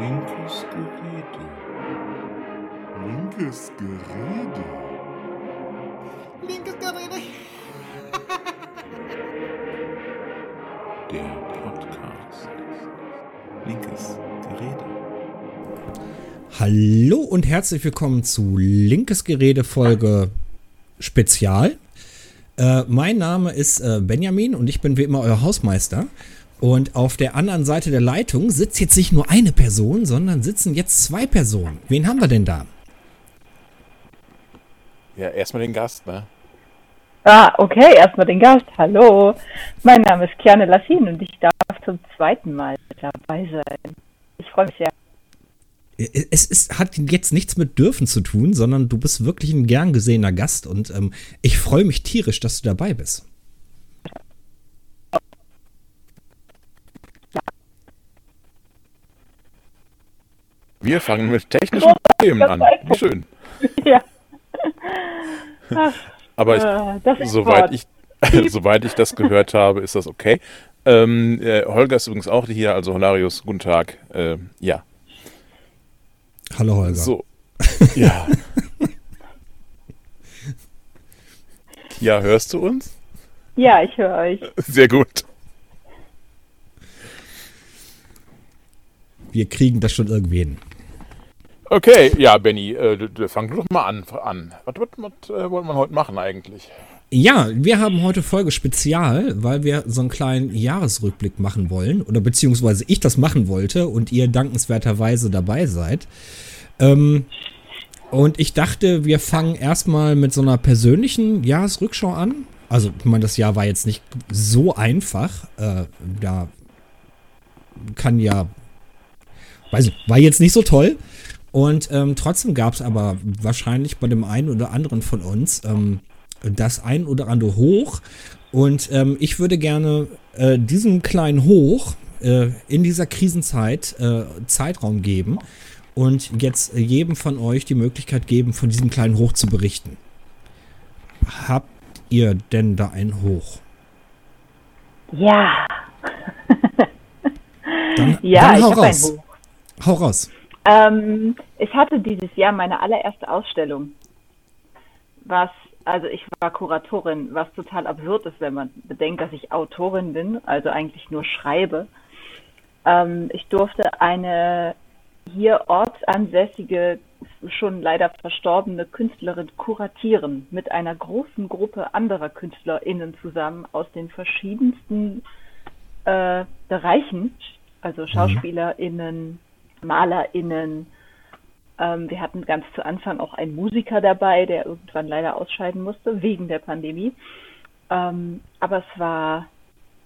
Linkes Gerede. Linkes Gerede. Linkes Gerede. Der Podcast. Linkes Gerede. Hallo und herzlich willkommen zu Linkes Gerede Folge Spezial. Äh, mein Name ist äh, Benjamin und ich bin wie immer euer Hausmeister. Und auf der anderen Seite der Leitung sitzt jetzt nicht nur eine Person, sondern sitzen jetzt zwei Personen. Wen haben wir denn da? Ja, erstmal den Gast, ne? Ah, okay, erstmal den Gast. Hallo. Mein Name ist Kiane Lassin und ich darf zum zweiten Mal dabei sein. Ich freue mich sehr. Es ist, hat jetzt nichts mit dürfen zu tun, sondern du bist wirklich ein gern gesehener Gast und ähm, ich freue mich tierisch, dass du dabei bist. Wir fangen mit technischen Problemen an. Wie schön. Ja. Ach, Aber ich, äh, soweit ich, soweit ich das gehört habe, ist das okay. Ähm, äh, Holger ist übrigens auch hier, also Holarius, guten Tag. Äh, ja, Hallo Holger. so. Ja. Ja, hörst du uns? Ja, ich höre euch. Sehr gut. Wir kriegen das schon irgendwie hin. Okay, ja, Benny, äh, fang doch mal an. an. Was, was, was äh, wollen wir heute machen eigentlich? Ja, wir haben heute Folge Spezial, weil wir so einen kleinen Jahresrückblick machen wollen. Oder beziehungsweise ich das machen wollte und ihr dankenswerterweise dabei seid. Ähm, und ich dachte, wir fangen erstmal mit so einer persönlichen Jahresrückschau an. Also, ich meine, das Jahr war jetzt nicht so einfach. Äh, da kann ja. Weiß ich, war jetzt nicht so toll. Und ähm, trotzdem gab es aber wahrscheinlich bei dem einen oder anderen von uns ähm, das ein oder andere Hoch. Und ähm, ich würde gerne äh, diesem kleinen Hoch äh, in dieser Krisenzeit äh, Zeitraum geben und jetzt jedem von euch die Möglichkeit geben, von diesem kleinen Hoch zu berichten. Habt ihr denn da ein Hoch? Ja, Dann, ja, dann ich hau ein raus. Buch. Hau raus. Ähm, ich hatte dieses Jahr meine allererste Ausstellung. Was, also ich war Kuratorin, was total absurd ist, wenn man bedenkt, dass ich Autorin bin, also eigentlich nur schreibe. Ähm, ich durfte eine hier ortsansässige, schon leider verstorbene Künstlerin kuratieren mit einer großen Gruppe anderer KünstlerInnen zusammen aus den verschiedensten äh, Bereichen, also SchauspielerInnen, MalerInnen. Ähm, wir hatten ganz zu Anfang auch einen Musiker dabei, der irgendwann leider ausscheiden musste, wegen der Pandemie. Ähm, aber es war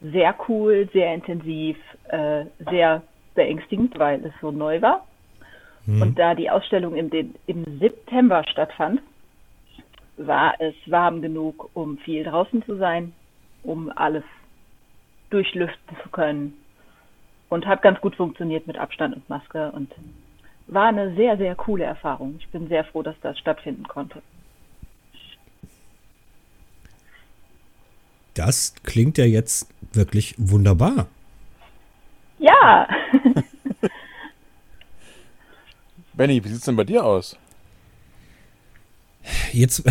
sehr cool, sehr intensiv, äh, sehr beängstigend, weil es so neu war. Und da die Ausstellung im, im September stattfand, war es warm genug, um viel draußen zu sein, um alles durchlüften zu können. Und hat ganz gut funktioniert mit Abstand und Maske und war eine sehr, sehr coole Erfahrung. Ich bin sehr froh, dass das stattfinden konnte. Das klingt ja jetzt wirklich wunderbar. Ja, Benny, wie sieht's denn bei dir aus? Jetzt,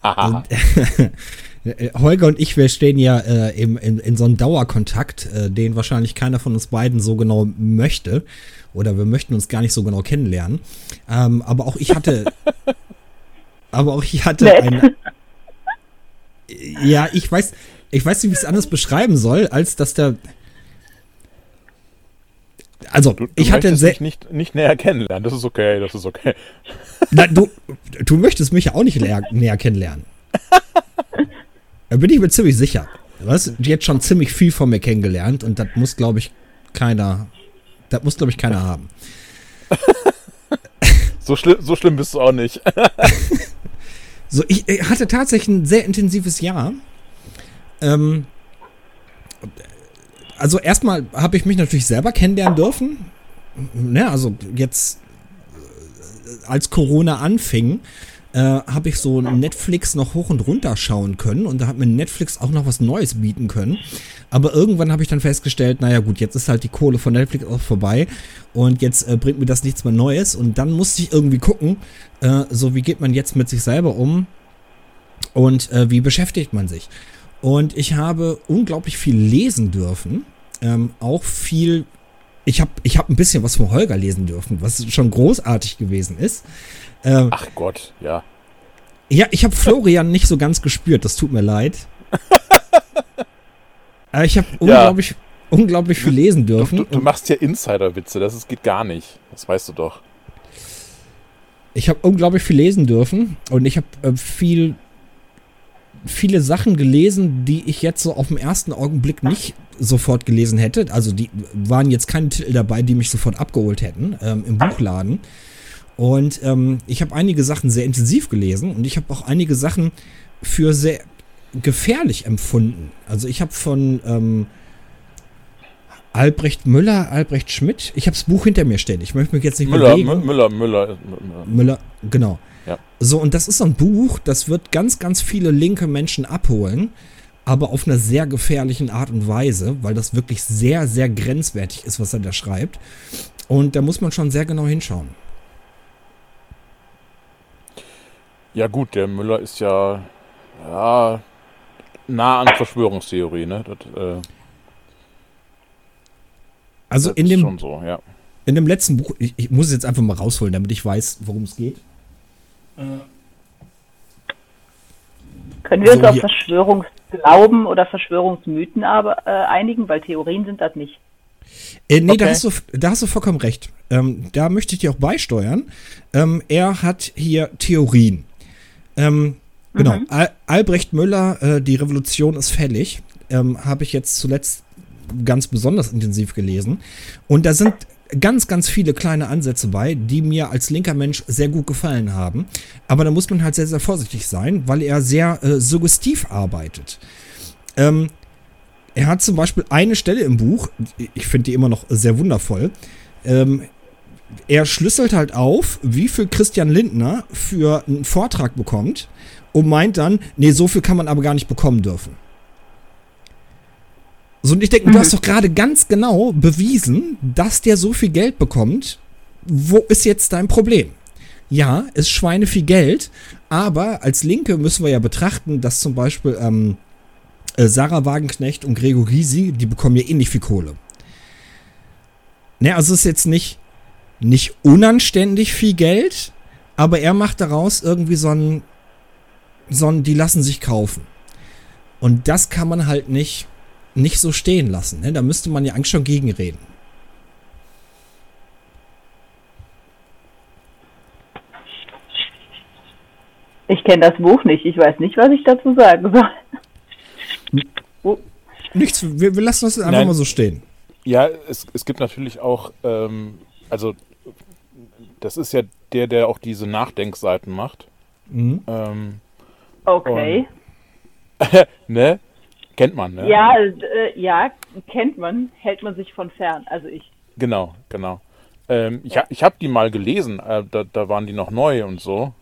Haha. Äh, Holger und ich, wir stehen ja äh, im, in, in so einem Dauerkontakt, äh, den wahrscheinlich keiner von uns beiden so genau möchte. Oder wir möchten uns gar nicht so genau kennenlernen. Ähm, aber auch ich hatte. aber auch ich hatte Nett. ein. Ja, ich weiß, ich weiß nicht, wie ich es anders beschreiben soll, als dass der. Also, Du, du ich hatte mich nicht, nicht näher kennenlernen. Das ist okay, das ist okay. Na, du, du möchtest mich ja auch nicht näher, näher kennenlernen. Da bin ich mir ziemlich sicher. Du hast jetzt schon ziemlich viel von mir kennengelernt und das muss, glaube ich, keiner. Das muss, glaube ich, keiner haben. So, schlimm, so schlimm bist du auch nicht. So, ich, ich hatte tatsächlich ein sehr intensives Jahr. Ähm, also erstmal habe ich mich natürlich selber kennenlernen dürfen. Ne, also jetzt, äh, als Corona anfing, äh, habe ich so Netflix noch hoch und runter schauen können und da hat mir Netflix auch noch was Neues bieten können. Aber irgendwann habe ich dann festgestellt, naja gut, jetzt ist halt die Kohle von Netflix auch vorbei und jetzt äh, bringt mir das nichts mehr Neues und dann musste ich irgendwie gucken, äh, so wie geht man jetzt mit sich selber um und äh, wie beschäftigt man sich. Und ich habe unglaublich viel lesen dürfen, ähm, auch viel ich habe ich hab ein bisschen was von Holger lesen dürfen, was schon großartig gewesen ist. Ähm, Ach Gott, ja. ja, ich habe Florian nicht so ganz gespürt, das tut mir leid. Aber ich habe unglaublich, unglaublich viel lesen Du, dürfen. du, du machst ja Insider-Witze, das ist, geht gar nicht. Das weißt du doch. Ich habe unglaublich viel lesen dürfen und ich habe äh, viel, viele Sachen gelesen, die ich jetzt so auf den ersten Augenblick nicht sofort gelesen hätte. Also die waren jetzt keine Titel dabei, die mich sofort abgeholt hätten ähm, im Buchladen. Und ähm, ich habe einige Sachen sehr intensiv gelesen und ich habe auch einige Sachen für sehr gefährlich empfunden. Also ich habe von ähm, Albrecht Müller, Albrecht Schmidt, ich habe das Buch hinter mir stehen. Ich möchte mich jetzt nicht Müller, bewegen. Mü- Müller, Müller, Müller. Müller, genau. Ja. So, und das ist so ein Buch, das wird ganz, ganz viele linke Menschen abholen, aber auf einer sehr gefährlichen Art und Weise, weil das wirklich sehr, sehr grenzwertig ist, was er da schreibt. Und da muss man schon sehr genau hinschauen. Ja gut, der Müller ist ja, ja nah an Verschwörungstheorie, ne? Das, äh, Also das in ist dem, schon so, ja. in dem letzten Buch, ich, ich muss es jetzt einfach mal rausholen, damit ich weiß, worum es geht. Können wir uns So, auf. Verschwörungsglauben oder Verschwörungsmythen aber, äh, einigen, weil Theorien sind das nicht. Äh, nee, da, Okay. hast du, da hast du vollkommen recht. Ähm, da möchte ich dir auch beisteuern. Ähm, er hat hier Theorien. Ähm, genau. Al Albrecht Müller, äh, Die Revolution ist fällig. Ähm, Habe ich jetzt zuletzt ganz besonders intensiv gelesen. Und da sind ganz, ganz viele kleine Ansätze bei, die mir als linker Mensch sehr gut gefallen haben. Aber da muss man halt sehr, sehr vorsichtig sein, weil er sehr äh, suggestiv arbeitet. Ähm, er hat zum Beispiel eine Stelle im Buch, ich finde die immer noch sehr wundervoll. Ähm, er schlüsselt halt auf, wie viel Christian Lindner für einen Vortrag bekommt und meint dann, nee, so viel kann man aber gar nicht bekommen dürfen. So, und ich denke, du hast doch gerade ganz genau bewiesen, dass der so viel Geld bekommt. Wo ist jetzt dein Problem? Ja, ist Schweine viel Geld, aber als Linke müssen wir ja betrachten, dass zum Beispiel ähm, äh, Sarah Wagenknecht und Gregor Gysi, die bekommen ja ähnlich viel Kohle. Ne, also ist jetzt nicht, nicht unanständig viel Geld, aber er macht daraus irgendwie so ein, so ein, die lassen sich kaufen. Und das kann man halt nicht, nicht so stehen lassen. Ne? Da müsste man ja eigentlich schon gegenreden. Ich kenne das Buch nicht. Ich weiß nicht, was ich dazu sagen soll. Oh, Nichts, wir, wir lassen das einfach Nein. mal so stehen. Ja, es, es gibt natürlich auch, ähm, also das ist ja der, der auch diese Nachdenkseiten macht. Mhm. Ähm, okay. ne? Kennt man, ne? Ja, äh, ja, kennt man, hält man sich von fern. Also ich. Genau, genau. Ähm, ich ha- ich habe die mal gelesen, äh, da, da waren die noch neu und so.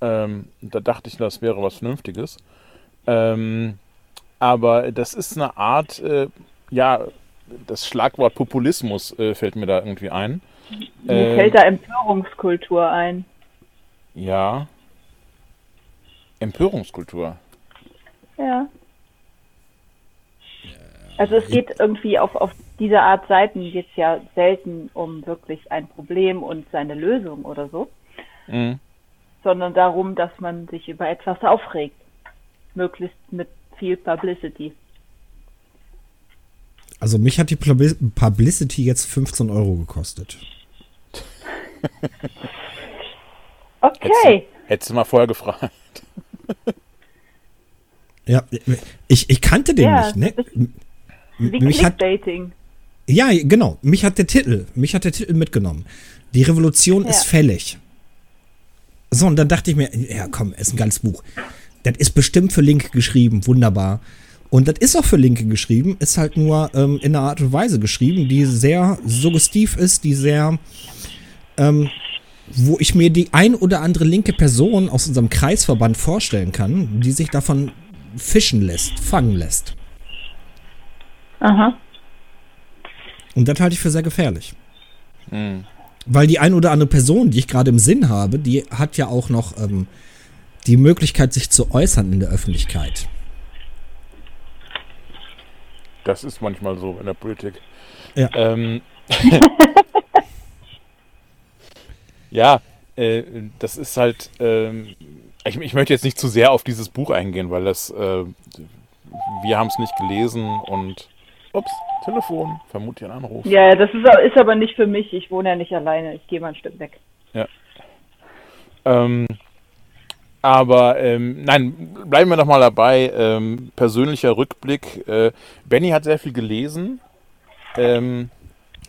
Ähm, da dachte ich, das wäre was Vernünftiges. Ähm, aber das ist eine Art, äh, ja, das Schlagwort Populismus äh, fällt mir da irgendwie ein. Mir Ähm, fällt da Empörungskultur ein. Ja. Empörungskultur. Ja. Also es geht irgendwie auf, auf diese Art Seiten geht es ja selten um wirklich ein Problem und seine Lösung oder so, Mhm. sondern darum, dass man sich über etwas aufregt. Möglichst mit viel Publicity. Also mich hat die Publi- Publicity jetzt 15 Euro gekostet. Okay. Hättest du mal vorher gefragt. Ja, ich, ich kannte den Ja, nicht, ne? Wie Mich hat, ja, genau. Mich hat der Titel, mich hat der Titel mitgenommen. Die Revolution Ja. ist fällig. So, und dann dachte ich mir, ja komm, ist ein geiles Buch. Das ist bestimmt für Linke geschrieben, wunderbar. Und das ist auch für Linke geschrieben, ist halt nur ähm, in einer Art und Weise geschrieben, die sehr suggestiv ist, die sehr, ähm, wo ich mir die ein oder andere linke Person aus unserem Kreisverband vorstellen kann, die sich davon fischen lässt, fangen lässt. Aha. Und das halte ich für sehr gefährlich. Hm. Weil die ein oder andere Person, die ich gerade im Sinn habe, die hat ja auch noch ähm, die Möglichkeit, sich zu äußern in der Öffentlichkeit. Das ist manchmal so in der Politik. Ja. Ähm, ja, äh, das ist halt. Ähm, ich, ich möchte jetzt nicht zu sehr auf dieses Buch eingehen, weil das. Äh, wir haben es nicht gelesen und. Ups, Telefon, vermute ein Anruf. Ja, das ist, ist aber nicht für mich. Ich wohne ja nicht alleine. Ich gehe mal ein Stück weg. Ähm, aber ähm, nein, bleiben wir doch mal dabei. Ähm, persönlicher Rückblick. Äh, Benny hat sehr viel gelesen. Ähm,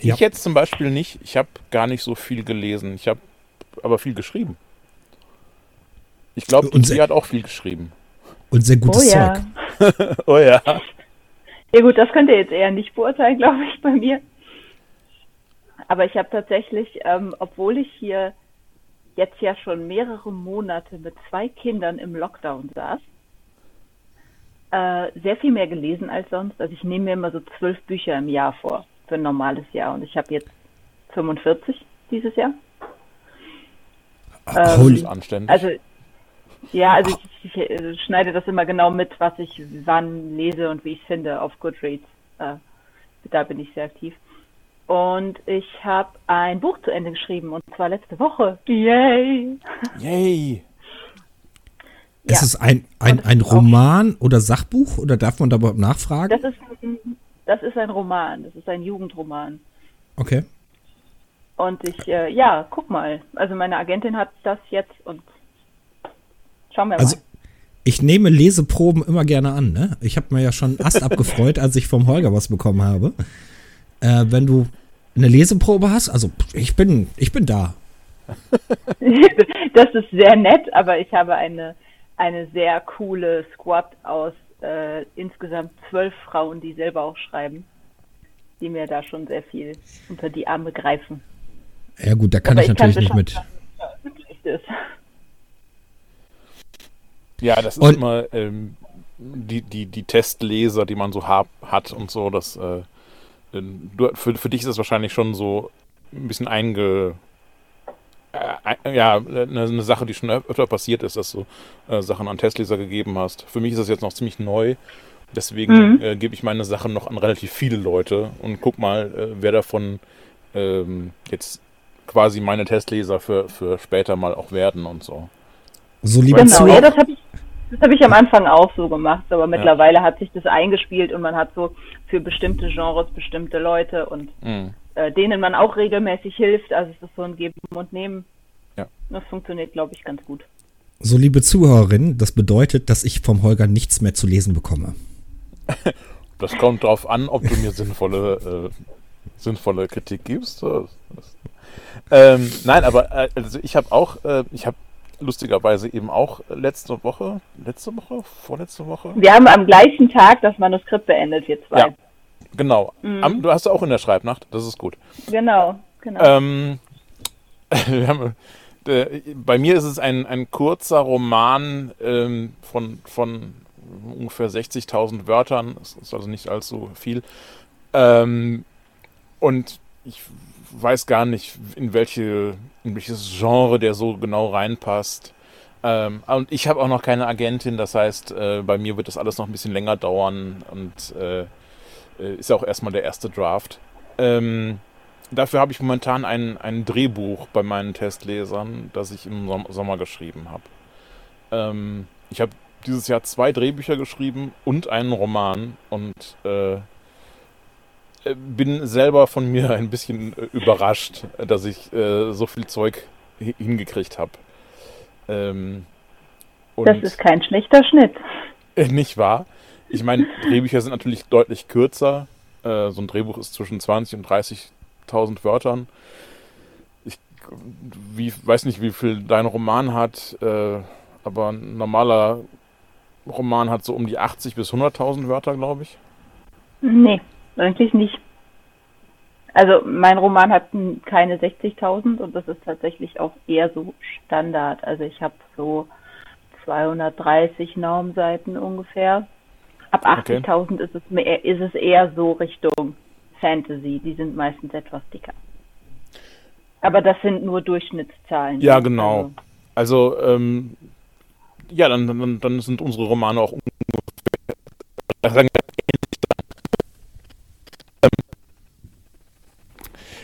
Ja. Ich jetzt zum Beispiel nicht. Ich habe gar nicht so viel gelesen. Ich habe aber viel geschrieben. Ich glaube, Und sie sehr- hat auch viel geschrieben. Und sehr gutes oh ja. Zeug. Oh ja. Ja gut, das könnt ihr jetzt eher nicht beurteilen, glaube ich, bei mir. Aber ich habe tatsächlich, ähm, obwohl ich hier jetzt ja schon mehrere Monate mit zwei Kindern im Lockdown saß, äh, sehr viel mehr gelesen als sonst. Also ich nehme mir immer so zwölf Bücher im Jahr vor für ein normales Jahr und ich habe jetzt 45 dieses Jahr. Ähm, Holy, Anständig. Also ja, also ich, ich äh, schneide das immer genau mit, was ich wann lese und wie ich es finde auf Goodreads. Äh, da bin ich sehr aktiv. Und ich habe ein Buch zu Ende geschrieben und zwar letzte Woche. Yay! Yay. ist ja. es ein, ein, ein Roman oder Sachbuch oder darf man da überhaupt nachfragen? Das ist, ein- das ist ein Roman, das ist ein Jugendroman. Okay. Und ich, äh, ja, guck mal. Also meine Agentin hat das jetzt und schauen wir mal. Also ich nehme Leseproben immer gerne an. Ne? Ich habe mir ja schon Ast abgefreut, als ich vom Holger was bekommen habe. Äh, wenn du eine Leseprobe hast, also ich bin, ich bin da. das ist sehr nett, aber ich habe eine, eine sehr coole Squad aus äh, insgesamt zwölf Frauen, die selber auch schreiben, die mir da schon sehr viel unter die Arme greifen. Ja gut, da kann Aber ich ich kann natürlich nicht mit. Ja, das ist Und- immer ähm, die, die, die Testleser, die man so hab, hat und so. Das, äh, du, für, für dich ist das wahrscheinlich schon so ein bisschen einge. Äh, ein- ja, eine, eine Sache, die schon öfter passiert ist, dass du äh, Sachen an Testleser gegeben hast. Für mich ist das jetzt noch ziemlich neu. Deswegen Mhm. äh, gebe ich meine Sachen noch an relativ viele Leute und guck mal, äh, wer davon ähm, jetzt quasi meine Testleser für, für später mal auch werden und so. So liebe Genau, Zuhörer. ja, das habe ich, das hab ich am Anfang auch so gemacht, aber mittlerweile hat sich das eingespielt und man hat so für bestimmte Genres bestimmte Leute und Mhm. äh, denen man auch regelmäßig hilft. Also es ist so ein Geben und Nehmen. Ja. Das funktioniert, glaube ich, ganz gut. So liebe Zuhörerin, das bedeutet, dass ich vom Holger nichts mehr zu lesen bekomme. Das kommt darauf an, ob du mir sinnvolle, äh, sinnvolle Kritik gibst. Ähm, nein, aber äh, also ich habe auch, äh, ich habe lustigerweise eben auch letzte Woche, letzte Woche, vorletzte Woche, Wir haben am gleichen Tag das Manuskript beendet, wir zwei. Ja. genau. Mhm. Am, du hast auch in der Schreibnacht, das ist gut. Genau, genau. Ähm, haben, äh, bei mir ist es ein, ein kurzer Roman ähm, von, von ungefähr 60.000 Wörtern. Das ist also nicht allzu viel. Ähm, und ich weiß gar nicht, in, welche, in welches Genre der so genau reinpasst. Ähm, und ich habe auch noch keine Agentin, das heißt, äh, bei mir wird das alles noch ein bisschen länger dauern und äh, äh, ist ja auch erstmal der erste Draft. Ähm, dafür habe ich momentan ein, ein Drehbuch bei meinen Testlesern, das ich im Som Sommer geschrieben habe. Ähm, ich habe dieses Jahr zwei Drehbücher geschrieben und einen Roman und äh, bin selber von mir ein bisschen äh, überrascht, dass ich äh, so viel Zeug hi- hingekriegt habe. Ähm, das ist kein schlechter Schnitt. äh, Nicht wahr? Ich meine, Drehbücher sind natürlich deutlich kürzer. Äh, so ein Drehbuch ist zwischen 20 und 30.000 Wörtern. Ich wie, weiß nicht, wie viel dein Roman hat, äh, aber ein normaler Roman hat so um die 80 bis 100.000 Wörter, glaube ich. Nee, eigentlich nicht. Also mein Roman hat keine 60.000 und das ist tatsächlich auch eher so Standard. Also ich habe so 230 Normseiten ungefähr. Ab Okay. 80.000 ist es mehr, ist es eher so Richtung Fantasy. Die sind meistens etwas dicker. Aber das sind nur Durchschnittszahlen. Ja, genau. Also, Also, ähm, ja, dann, dann, dann sind unsere Romane auch ungefähr.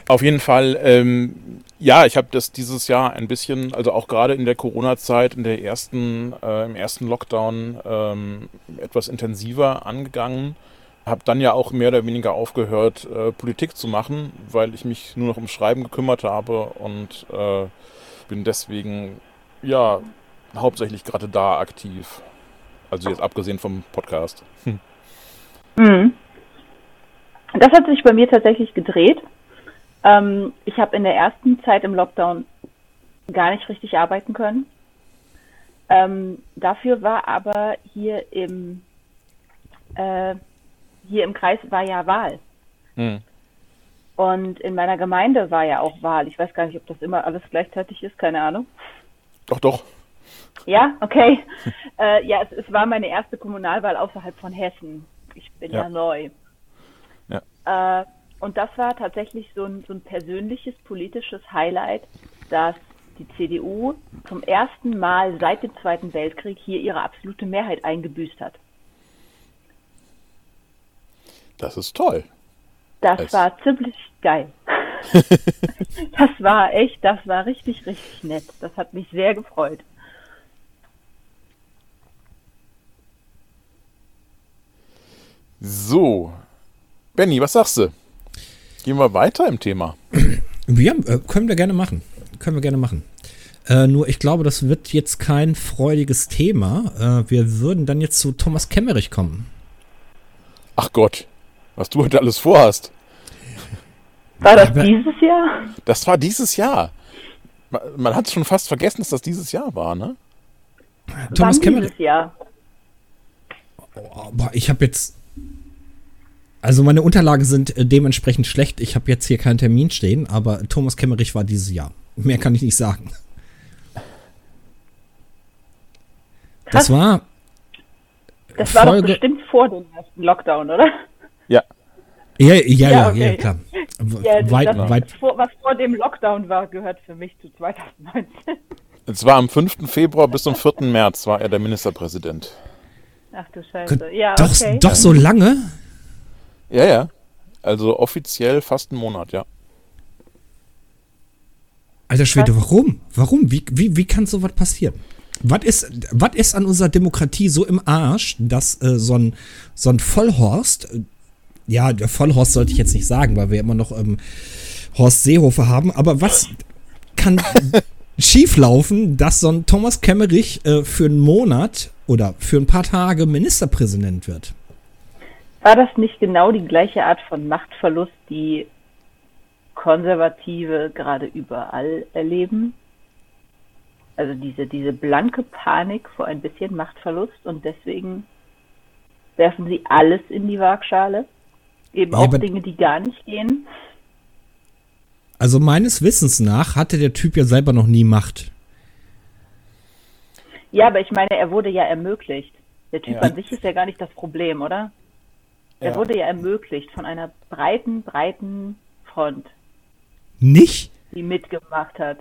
Auf jeden Fall, ähm, ja, ich habe das dieses Jahr ein bisschen, also auch gerade in der Corona-Zeit, in der ersten, äh, im ersten Lockdown ähm, etwas intensiver angegangen. Habe dann ja auch mehr oder weniger aufgehört, äh, Politik zu machen, weil ich mich nur noch ums Schreiben gekümmert habe und äh, bin deswegen, ja, hauptsächlich gerade da aktiv. Also jetzt abgesehen vom Podcast. Mhm. Das hat sich bei mir tatsächlich gedreht. Ähm, ich habe in der ersten Zeit im Lockdown gar nicht richtig arbeiten können. Ähm, dafür war aber hier im äh, hier im Kreis war ja Wahl. Hm. Und in meiner Gemeinde war ja auch Wahl. Ich weiß gar nicht, ob das immer alles gleichzeitig ist, keine Ahnung. Doch, doch. Ja, okay. äh, ja, es, es war meine erste Kommunalwahl außerhalb von Hessen. Ich bin ja, Ja. neu. Ja. Äh, und das war tatsächlich so ein, so ein persönliches politisches Highlight, dass die CDU zum ersten Mal seit dem Zweiten Weltkrieg hier ihre absolute Mehrheit eingebüßt hat. Das ist toll. Das Es- war ziemlich geil. das war echt, das war richtig, richtig nett. Das hat mich sehr gefreut. So. Benny, was sagst du? Gehen wir weiter im Thema. Ja, äh, können wir gerne machen. Können wir gerne machen. Äh, nur ich glaube, das wird jetzt kein freudiges Thema. Äh, wir würden dann jetzt zu Thomas Kemmerich kommen. Ach Gott, was du heute alles vorhast. War das Aber- dieses Jahr? Das war dieses Jahr. Man, man hat schon fast vergessen, dass das dieses Jahr war, ne? Thomas Wann Kemmerich. dieses Jahr? Oh, boah, ich habe jetzt. Also meine Unterlagen sind äh, dementsprechend schlecht. Ich habe jetzt hier keinen Termin stehen, aber Thomas Kemmerich war dieses Jahr. Mehr kann ich nicht sagen. Das war Das war doch Folge- bestimmt vor dem ersten Lockdown, oder? Ja. Ja, ja, ja, ja, okay. klar. W- Ja, weit, das, weit, was vor dem Lockdown war, gehört für mich zu 2019. Es war am 5. Februar bis zum 4. März war er der Ministerpräsident. Ach du Scheiße. Ja, doch, okay. doch so lange? Ja, ja. Also offiziell fast einen Monat, ja. Alter Schwede, warum? Warum? Wie, wie, wie kann sowas passieren? Was ist, was ist an unserer Demokratie so im Arsch, dass äh, so, ein, so ein Vollhorst, äh, ja, der Vollhorst sollte ich jetzt nicht sagen, weil wir immer noch ähm, Horst Seehofer haben, aber was kann schieflaufen, dass so ein Thomas Kemmerich äh, für einen Monat oder für ein paar Tage Ministerpräsident wird? War das nicht genau die gleiche Art von Machtverlust, die Konservative gerade überall erleben? Also diese, diese blanke Panik vor ein bisschen Machtverlust und deswegen werfen sie alles in die Waagschale. Eben Ja, auch Dinge, die gar nicht gehen. Also meines Wissens nach hatte der Typ ja selber noch nie Macht. Ja, aber ich meine, er wurde ja ermöglicht. Der Typ Ja. an sich ist ja gar nicht das Problem, oder? Er Ja. wurde ja ermöglicht von einer breiten, breiten Front, Nicht? die mitgemacht hat.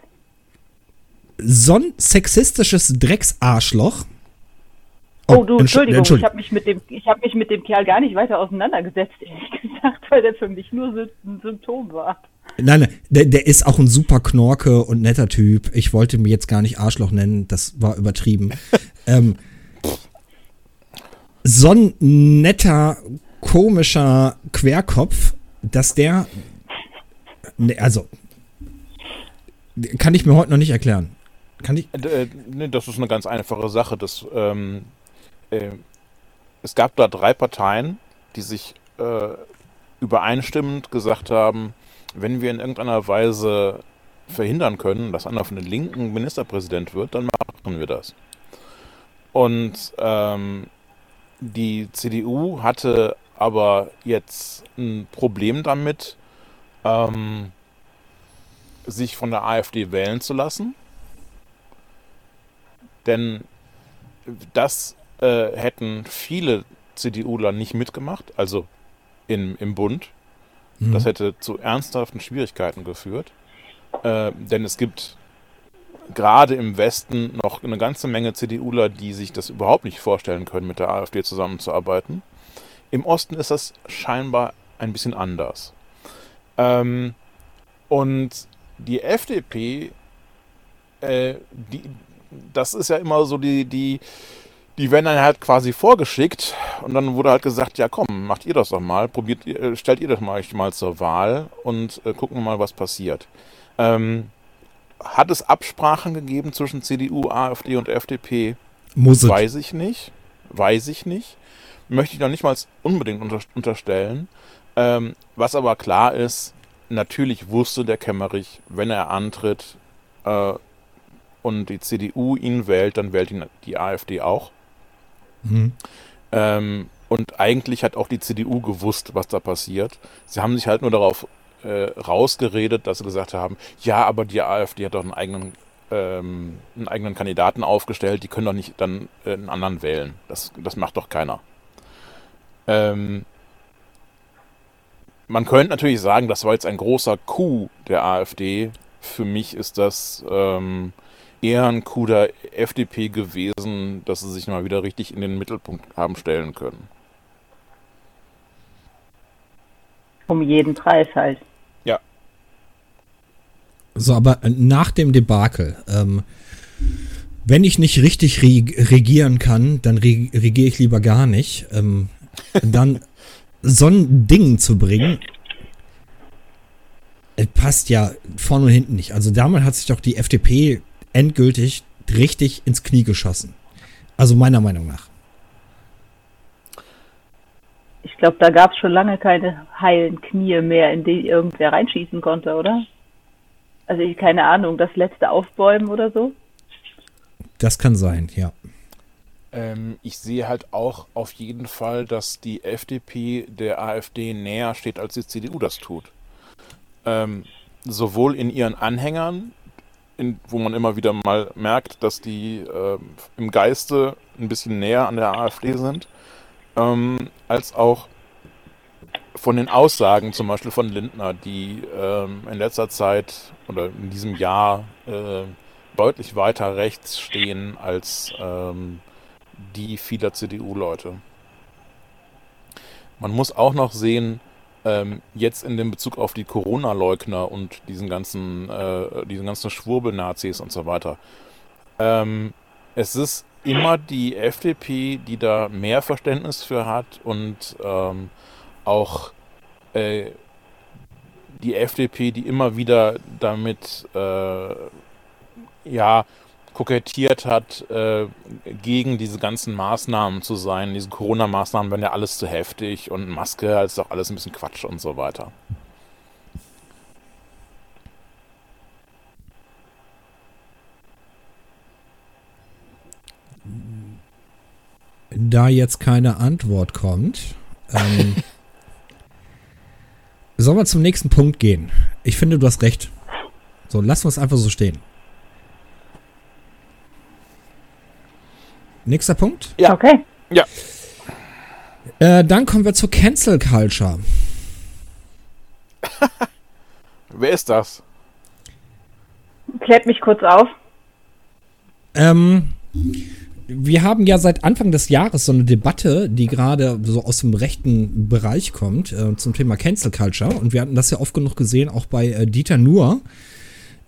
so ein sexistisches Drecksarschloch. Oh, du, Entsch- Entschuldigung, ich Entschuldigung. habe mich mit dem, ich habe mich mit dem Kerl gar nicht weiter auseinandergesetzt, ehrlich gesagt, weil der für mich nur ein Symptom war. Nein, nein, der, der ist auch ein super Knorke und netter Typ. Ich wollte mir jetzt gar nicht Arschloch nennen, das war übertrieben. ähm, so ein netter, komischer Querkopf, dass der. Ne, also. Kann ich mir heute noch nicht erklären. Kann ich. Äh, das ist eine ganz einfache Sache. Das, ähm, äh, es gab da drei Parteien, die sich äh, übereinstimmend gesagt haben, wenn wir in irgendeiner Weise verhindern können, dass einer von den Linken Ministerpräsident wird, dann machen wir das. Und ähm, die CDU hatte aber jetzt ein Problem damit, ähm, sich von der AfD wählen zu lassen. Denn das äh, hätten viele CDUler nicht mitgemacht, also in, im Bund. Das hätte zu ernsthaften Schwierigkeiten geführt. Äh, denn es gibt gerade im Westen noch eine ganze Menge CDUler, die sich das überhaupt nicht vorstellen können, mit der AfD zusammenzuarbeiten. Im Osten ist das scheinbar ein bisschen anders. Ähm, und die FDP, äh, die, das ist ja immer so die, die, die werden dann halt quasi vorgeschickt und dann wurde halt gesagt, ja komm, macht ihr das doch mal, probiert, äh, stellt ihr das mal, euch mal zur Wahl und äh, gucken wir mal, was passiert. Ähm, hat es Absprachen gegeben zwischen CDU, AfD und FDP? Muss es. Weiß ich nicht. Weiß ich nicht. Möchte ich noch nicht mal unbedingt unter, unterstellen. Ähm, was aber klar ist, natürlich wusste der Kemmerich, wenn er antritt äh, und die CDU ihn wählt, dann wählt ihn die AfD auch. Mhm. Ähm, und eigentlich hat auch die CDU gewusst, was da passiert. Sie haben sich halt nur darauf äh, rausgeredet, dass sie gesagt haben, ja, aber die AfD hat doch einen eigenen, ähm, einen eigenen Kandidaten aufgestellt, die können doch nicht dann äh, einen anderen wählen. Das, das macht doch keiner. Ähm, man könnte natürlich sagen, das war jetzt ein großer Coup der AfD. Für mich ist das ähm, eher ein Coup der FDP gewesen, dass sie sich mal wieder richtig in den Mittelpunkt haben stellen können. Um jeden Preis halt. So, aber nach dem Debakel, ähm, wenn ich nicht richtig reg regieren kann, dann reg regiere ich lieber gar nicht. Ähm, dann so ein Ding zu bringen, passt ja vorne und hinten nicht. Also damals hat sich doch die FDP endgültig richtig ins Knie geschossen. Also meiner Meinung nach. Ich glaube, da gab es schon lange keine heilen Knie mehr, in die irgendwer reinschießen konnte, oder? Also ich keine Ahnung, das letzte Aufbäumen oder so? Das kann sein, ja. Ähm, ich sehe halt auch auf jeden Fall, dass die FDP der AfD näher steht, als die CDU das tut. Ähm, sowohl in ihren Anhängern, in, wo man immer wieder mal merkt, dass die ähm, im Geiste ein bisschen näher an der AfD sind, ähm, als auch von den Aussagen, zum Beispiel von Lindner, die ähm, in letzter Zeit oder in diesem Jahr äh, deutlich weiter rechts stehen als ähm, die vieler CDU-Leute. Man muss auch noch sehen, ähm, jetzt in dem Bezug auf die Corona-Leugner und diesen ganzen, äh, diesen ganzen Schwurbel-Nazis und so weiter. Ähm, es ist immer die FDP, die da mehr Verständnis für hat und ähm, auch äh, die FDP, die immer wieder damit äh, ja kokettiert hat, äh, gegen diese ganzen Maßnahmen zu sein. Diese Corona-Maßnahmen werden ja alles zu heftig und Maske ist doch alles ein bisschen Quatsch und so weiter. Da jetzt keine Antwort kommt, ähm, sollen wir zum nächsten Punkt gehen. Ich finde, du hast recht. So, lass uns einfach so stehen. Nächster Punkt. Ja. Okay. Äh, dann kommen wir zur Cancel Culture. Wer ist das? Klärt mich kurz auf. Ähm, wir haben ja seit Anfang des Jahres so eine Debatte, die gerade so aus dem rechten Bereich kommt, äh, zum Thema Cancel Culture. Und wir hatten das ja oft genug gesehen, auch bei äh, Dieter Nuhr.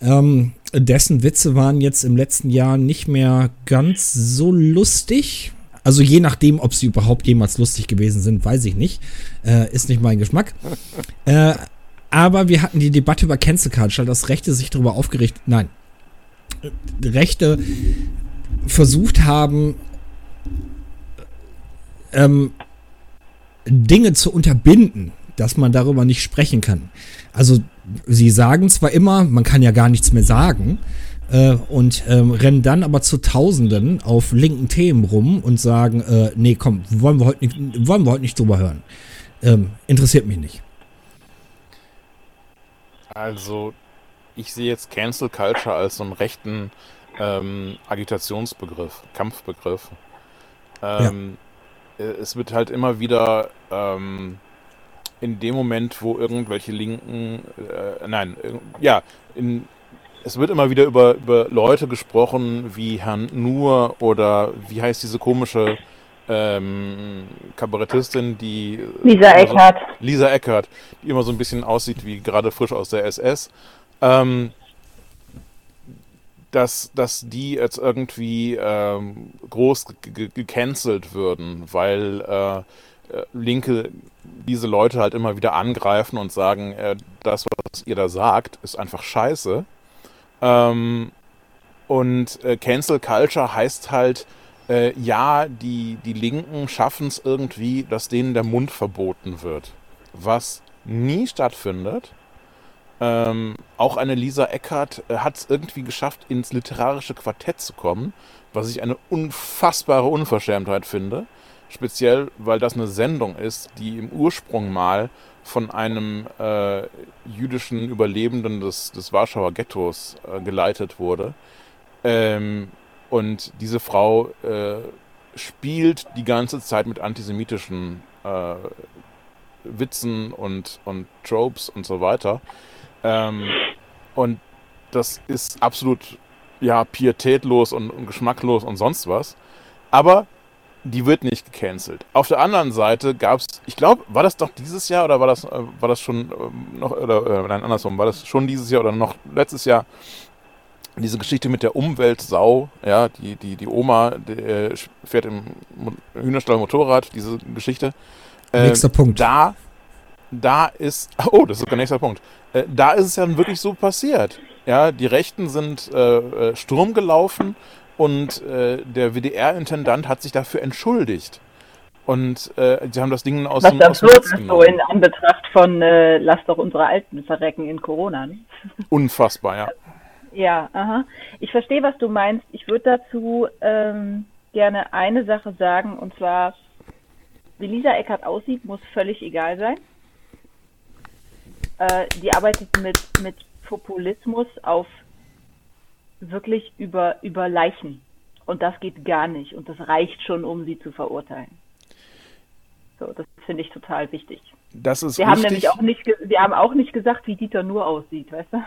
Ähm, dessen Witze waren jetzt im letzten Jahr nicht mehr ganz so lustig. Also je nachdem, ob sie überhaupt jemals lustig gewesen sind, weiß ich nicht. Äh, ist nicht mein Geschmack. äh, aber wir hatten die Debatte über Cancel Culture, dass Rechte sich darüber aufgerichtet, nein, Rechte versucht haben, ähm, Dinge zu unterbinden, dass man darüber nicht sprechen kann. Also sie sagen zwar immer, man kann ja gar nichts mehr sagen, äh, und ähm, rennen dann aber zu Tausenden auf linken Themen rum und sagen, äh, nee, komm, wollen wir heute nicht, wollen wir heute nicht drüber hören. Ähm, interessiert mich nicht. Also, ich sehe jetzt Cancel Culture als so einen rechten ähm, Agitationsbegriff, Kampfbegriff. Ähm, äh, Es wird halt immer wieder ähm, in dem Moment, wo irgendwelche Linken, äh, nein, ja, in, es wird immer wieder über, über Leute gesprochen wie Herrn Nur oder wie heißt diese komische ähm, Kabarettistin, die Lisa immer so- Eckhardt. Lisa Eckert, die immer so ein bisschen aussieht wie gerade frisch aus der SS, ähm, dass, dass die jetzt irgendwie ähm, groß ge- ge- gecancelt würden, weil äh, äh, Linke diese Leute halt immer wieder angreifen und sagen, äh, das, was ihr da sagt, ist einfach scheiße. Ähm, und äh, Cancel Culture heißt halt, äh, ja, die, die Linken schaffen es irgendwie, dass denen der Mund verboten wird. Was nie stattfindet. Ähm, auch eine Lisa Eckert äh, hat es irgendwie geschafft, ins literarische Quartett zu kommen, was ich eine unfassbare Unverschämtheit finde. Speziell, weil das eine Sendung ist, die im Ursprung mal von einem äh, jüdischen Überlebenden des, des Warschauer Ghettos äh, geleitet wurde. Ähm, und diese Frau äh, spielt die ganze Zeit mit antisemitischen äh, Witzen und, und Tropes und so weiter. Ähm, und das ist absolut ja, pietätlos und, und geschmacklos und sonst was. Aber die wird nicht gecancelt. Auf der anderen Seite gab es, ich glaube, war das doch dieses Jahr oder war das, äh, war das schon ähm, noch, oder äh, nein, andersrum, war das schon dieses Jahr oder noch letztes Jahr diese Geschichte mit der Umweltsau, ja, die, die, die Oma die, äh, fährt im Hühnerstall Motorrad, diese Geschichte. Äh, Nächster Punkt. Da, da ist, oh, das ist der nächste Punkt. Äh, da ist es ja wirklich so passiert. Ja, die Rechten sind äh, äh, Sturm gelaufen und äh, der WDR-Intendant hat sich dafür entschuldigt. Und äh, sie haben das Ding aus Was dem, dem absurd ist so in Anbetracht von äh, Lass doch unsere Alten verrecken in Corona. Ne? Unfassbar, ja. Ja, aha. Ich verstehe, was du meinst. Ich würde dazu ähm, gerne eine Sache sagen, und zwar, wie Lisa Eckert aussieht, muss völlig egal sein. Äh, die arbeitet mit, mit Populismus auf wirklich über, über Leichen. Und das geht gar nicht. Und das reicht schon, um sie zu verurteilen. So, das finde ich total wichtig. Das ist Wir haben richtig. nämlich auch nicht, wir haben auch nicht gesagt, wie Dieter nur aussieht, weißt du?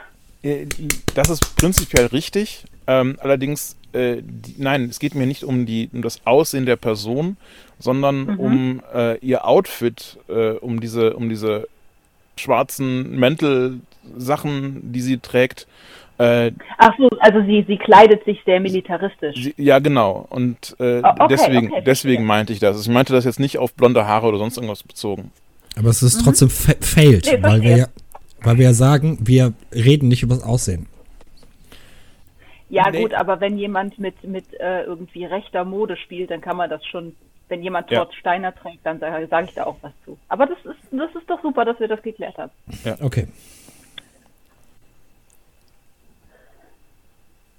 Äh, Das ist prinzipiell richtig. Ähm, allerdings, äh, die, nein, es geht mir nicht um, die, um das Aussehen der Person, sondern um äh, ihr Outfit, äh, um diese, um diese schwarzen Mäntelsachen, die sie trägt. Äh, Ach so, also sie, sie kleidet sich sehr militaristisch. sie, ja, genau. Und äh, Ah, okay, deswegen, okay, deswegen meinte ich das. Ich meinte das jetzt nicht auf blonde Haare oder sonst irgendwas bezogen. Aber es ist trotzdem fa failed, Mhm. Nee, weil wir ja, weil wir ja sagen, wir reden nicht über das Aussehen. Ja Nee. gut, aber wenn jemand mit, mit äh, irgendwie rechter Mode spielt, dann kann man das schon, wenn jemand Ja. Todd Steiner trägt, dann sage sag ich da auch was zu. Aber das ist, das ist doch super, dass wir das geklärt haben. Okay.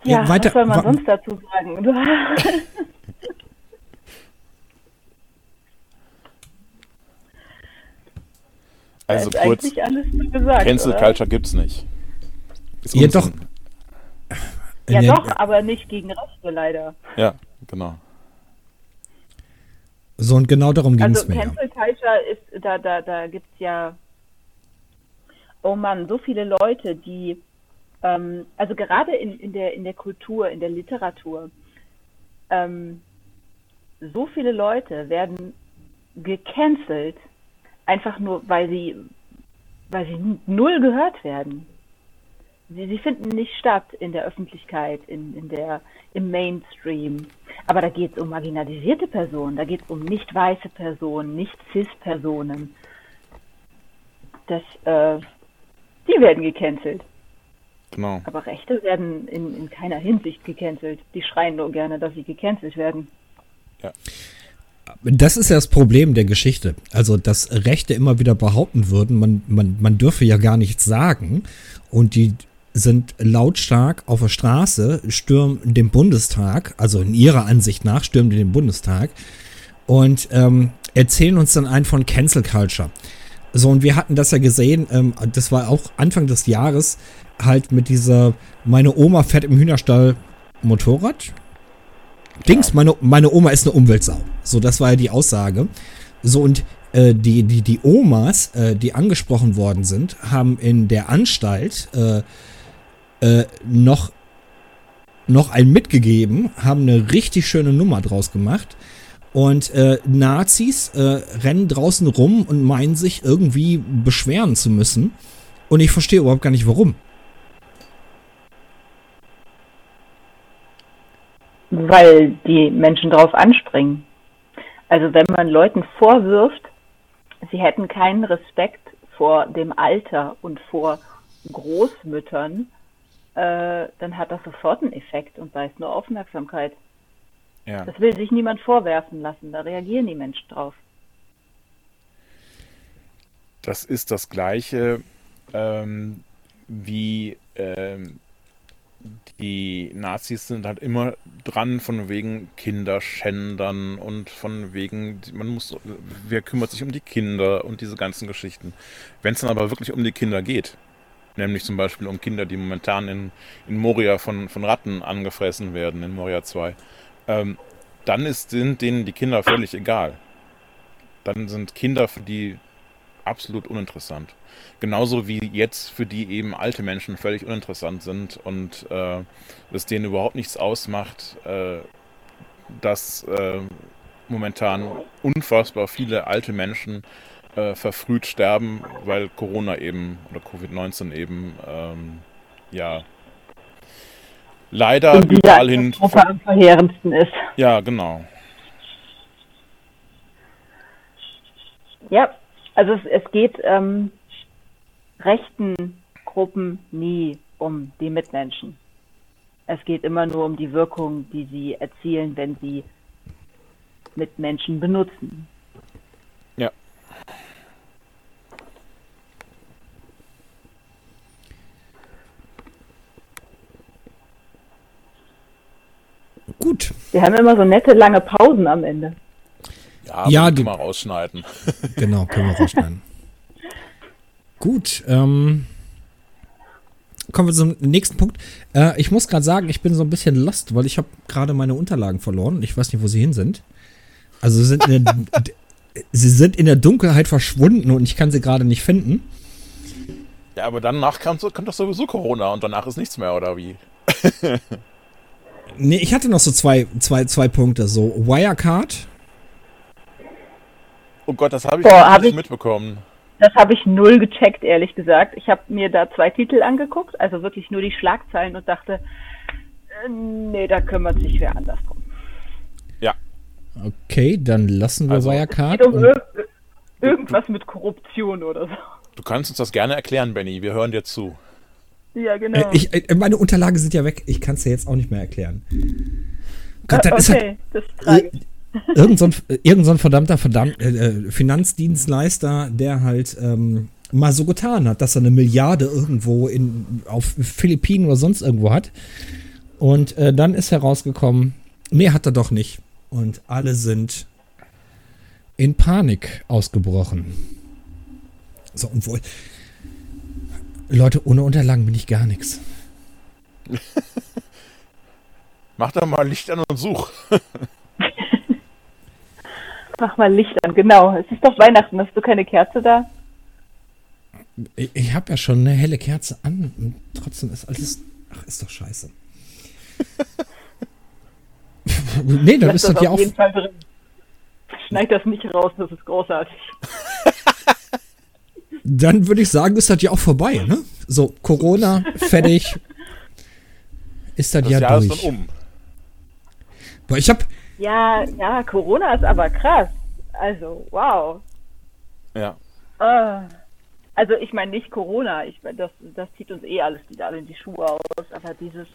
Ja, Ja, weiter- was soll man sonst dazu sagen? Also ist kurz, gesagt. Cancel oder? Culture gibt's nicht. Ist Ja, doch. Ja Nee, doch, aber nicht gegen Rechte leider. Ja, genau. So und genau darum ging es Also mir. Ja. Cancel Culture ist, da, da, da gibt's ja, oh Mann, so viele Leute, die, ähm, also gerade in, in, der, in der Kultur, in der Literatur, ähm, so viele Leute werden gecancelt, einfach nur, weil sie, weil sie null gehört werden. Sie, sie finden nicht statt in der Öffentlichkeit, in, in der, im Mainstream. Aber da geht es um marginalisierte Personen, da geht es um nicht weiße Personen, nicht cis-Personen. Äh, die werden gecancelt. Genau. Aber Rechte werden in, in keiner Hinsicht gecancelt. Die schreien nur gerne, dass sie gecancelt werden. Das ist ja das Problem der Geschichte. Also, dass Rechte immer wieder behaupten würden, man, man, man dürfe ja gar nichts sagen. Und die sind lautstark auf der Straße, stürmen den Bundestag, also in ihrer Ansicht nach stürmen die den Bundestag und ähm, erzählen uns dann ein von Cancel Culture. So, und wir hatten das ja gesehen, ähm, das war auch Anfang des Jahres, halt mit dieser, meine Oma fährt im Hühnerstall Motorrad. Dings, meine, meine Oma ist eine Umweltsau. So, das war ja die Aussage. So, und äh, die, die, die Omas, äh, die angesprochen worden sind, haben in der Anstalt äh, äh, noch, noch einen mitgegeben, haben eine richtig schöne Nummer draus gemacht. Und äh, Nazis äh, rennen draußen rum und meinen sich irgendwie beschweren zu müssen. Und ich verstehe überhaupt gar nicht warum. Weil die Menschen drauf anspringen. Also wenn man Leuten vorwirft, sie hätten keinen Respekt vor dem Alter und vor Großmüttern, äh, dann hat das sofort einen Effekt und sei es nur Aufmerksamkeit. Ja. Das will sich niemand vorwerfen lassen, da reagieren die Menschen drauf. Das ist das Gleiche ähm, wie ähm, die Nazis sind halt immer dran von wegen Kinderschändern und von wegen, man muss, wer kümmert sich um die Kinder und diese ganzen Geschichten. Wenn es dann aber wirklich um die Kinder geht, nämlich zum Beispiel um Kinder, die momentan in, in Moria von, von Ratten angefressen werden, in Moria 2, ähm, dann ist, sind denen die Kinder völlig egal. Dann sind Kinder für die absolut uninteressant. Genauso wie jetzt für die eben alte Menschen völlig uninteressant sind und äh, es denen überhaupt nichts ausmacht, äh, dass äh, momentan unfassbar viele alte Menschen äh, verfrüht sterben, weil Corona eben oder Covid-19 eben ähm, ja leider überall hin. Am verheerendsten ist. Ja, genau. Ja, also es, es geht ähm, rechten Gruppen nie um die Mitmenschen. Es geht immer nur um die Wirkung, die sie erzielen, wenn sie Mitmenschen benutzen. Ja. Gut. Wir haben immer so nette lange Pausen am Ende. Ja, Ja, die- mal rausschneiden. Genau, können wir rausschneiden. Gut, ähm. Kommen wir zum nächsten Punkt. Äh, ich muss gerade sagen, ich bin so ein bisschen lost, weil ich habe gerade meine Unterlagen verloren. Ich weiß nicht, wo sie hin sind. Also sie sind in der, sie sind in der Dunkelheit verschwunden und ich kann sie gerade nicht finden. Ja, aber danach kam kommt doch sowieso Corona und danach ist nichts mehr, oder wie? Nee, ich hatte noch so zwei, zwei, zwei Punkte. So Wirecard. Oh Gott, das habe ich Boah, hab nicht ich- mitbekommen. Das habe ich null gecheckt, ehrlich gesagt. Ich habe mir da zwei Titel angeguckt, also wirklich nur die Schlagzeilen und dachte, äh, nee, da kümmert sich wer anders drum. Ja, Okay, dann lassen wir Also- Wirecard. Geht um und- ir irgendwas mit Korruption oder so. du kannst uns das gerne erklären, Benny. Wir hören dir zu. Ja, genau. Äh, ich, äh, meine Unterlagen sind ja weg. Ich kann es dir jetzt auch nicht mehr erklären. Gott, das ist halt okay, das ist tragisch. Irgend so ein, irgend so ein verdammter verdammt, äh, äh, Finanzdienstleister, der halt ähm, mal so getan hat, dass er eine Milliarde irgendwo in, auf Philippinen oder sonst irgendwo hat. Und äh, dann ist herausgekommen, nee, hat er doch nicht. Und alle sind in Panik ausgebrochen. So, und wohl. Leute, ohne Unterlagen bin ich gar nichts. Mach doch mal Licht an und such. Mach mal Licht an, genau. Es ist doch Weihnachten, hast du keine Kerze da? Ich, ich habe ja schon eine helle Kerze an und trotzdem ist alles. Ach, ist doch scheiße. nee, dann Lass ist das ja auf auch. jeden Fall drin. Schneid das nicht raus, das ist großartig. Dann würde ich sagen, ist das ja auch vorbei, ne? So, Corona, fertig. Ist das, Das ja Jahr ist durch. dann um. Boah, ich habe Ja, ja, Corona ist aber krass. Also, wow. Ja. Ah. Also ich meine nicht Corona, ich meine, das, das zieht uns eh alles wieder alle in die Schuhe aus, aber dieses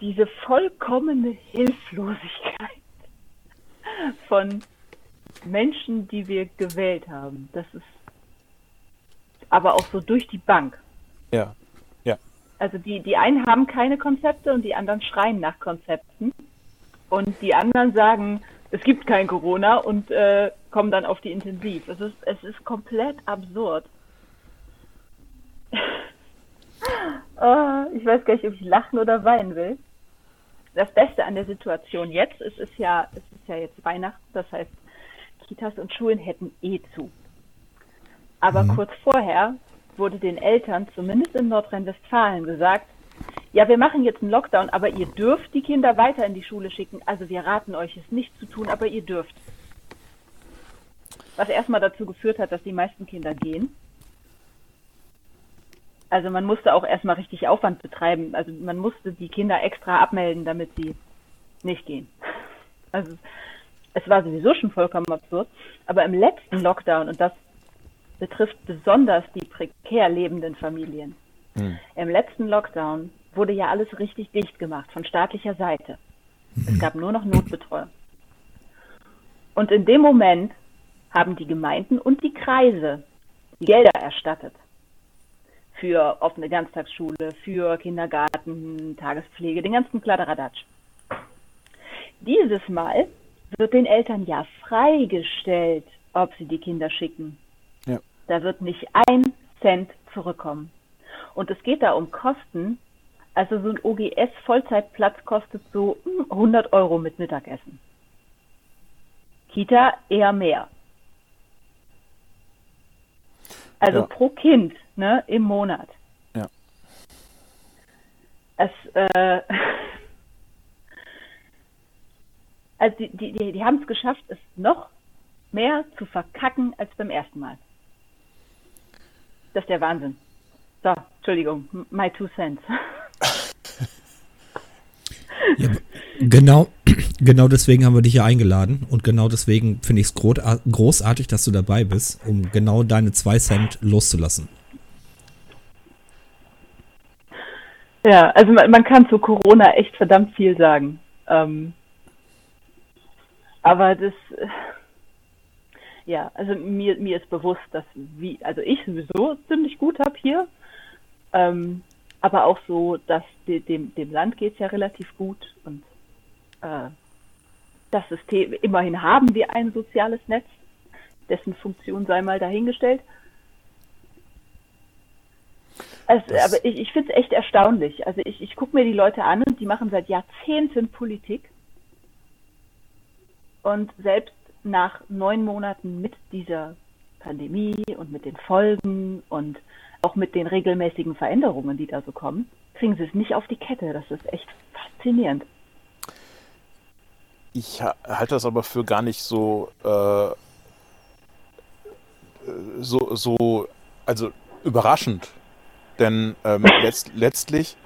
diese vollkommene Hilflosigkeit von Menschen, die wir gewählt haben, das ist aber auch so durch die Bank. Ja. Ja. Also die, die einen haben keine Konzepte und die anderen schreien nach Konzepten. Und die anderen sagen, es gibt kein Corona und äh, kommen dann auf die Intensiv. Es ist, es ist komplett absurd. oh, ich weiß gar nicht, ob ich lachen oder weinen will. Das Beste an der Situation jetzt ist, ist ja, es ist ja jetzt Weihnachten, das heißt, Kitas und Schulen hätten eh zu. Aber Mhm. kurz vorher wurde den Eltern, zumindest in Nordrhein-Westfalen, gesagt, ja, wir machen jetzt einen Lockdown, aber ihr dürft die Kinder weiter in die Schule schicken. Also wir raten euch, es nicht zu tun, aber ihr dürft. Was erstmal dazu geführt hat, dass die meisten Kinder gehen. Also man musste auch erstmal richtig Aufwand betreiben. Also man musste die Kinder extra abmelden, damit sie nicht gehen. Also es war sowieso schon vollkommen absurd. Aber im letzten Lockdown, und das betrifft besonders die prekär lebenden Familien, im letzten Lockdown wurde ja alles richtig dicht gemacht von staatlicher Seite. Es gab nur noch Notbetreuung. Und in dem Moment haben die Gemeinden und die Kreise die Gelder erstattet. Für offene Ganztagsschule, für Kindergarten, Tagespflege, den ganzen Kladderadatsch. Dieses Mal wird den Eltern ja freigestellt, ob sie die Kinder schicken. Ja. Da wird nicht ein Cent zurückkommen. Und es geht da um Kosten. Also so ein OGS-Vollzeitplatz kostet so hm, 100 Euro mit Mittagessen. Kita eher mehr. Also Ja. pro Kind ne, im Monat. Ja. Es, äh, also die, die, die, die haben es geschafft, es noch mehr zu verkacken als beim ersten Mal. Das ist der Wahnsinn. So, Entschuldigung, my two cents. Ja, genau, genau deswegen haben wir dich hier eingeladen und genau deswegen finde ich es großartig, dass du dabei bist, um genau deine zwei Cent loszulassen. Ja, also man, man kann zu Corona echt verdammt viel sagen. Ähm, aber das, ja, also mir, mir ist bewusst, dass wie, also ich sowieso ziemlich gut habe hier, ähm, aber auch so, dass de, dem, dem Land geht's ja relativ gut und äh, das System, immerhin haben wir ein soziales Netz, dessen Funktion sei mal dahingestellt. Also, aber ich, ich finde es echt erstaunlich. Also ich, ich gucke mir die Leute an und die machen seit Jahrzehnten Politik. Und selbst nach neun Monaten mit dieser Pandemie und mit den Folgen und auch mit den regelmäßigen Veränderungen, die da so kommen, kriegen sie es nicht auf die Kette. Das ist echt faszinierend. Ich ha- halte das aber für gar nicht so, äh, so, so, also überraschend. Denn ähm, letzt, letztlich,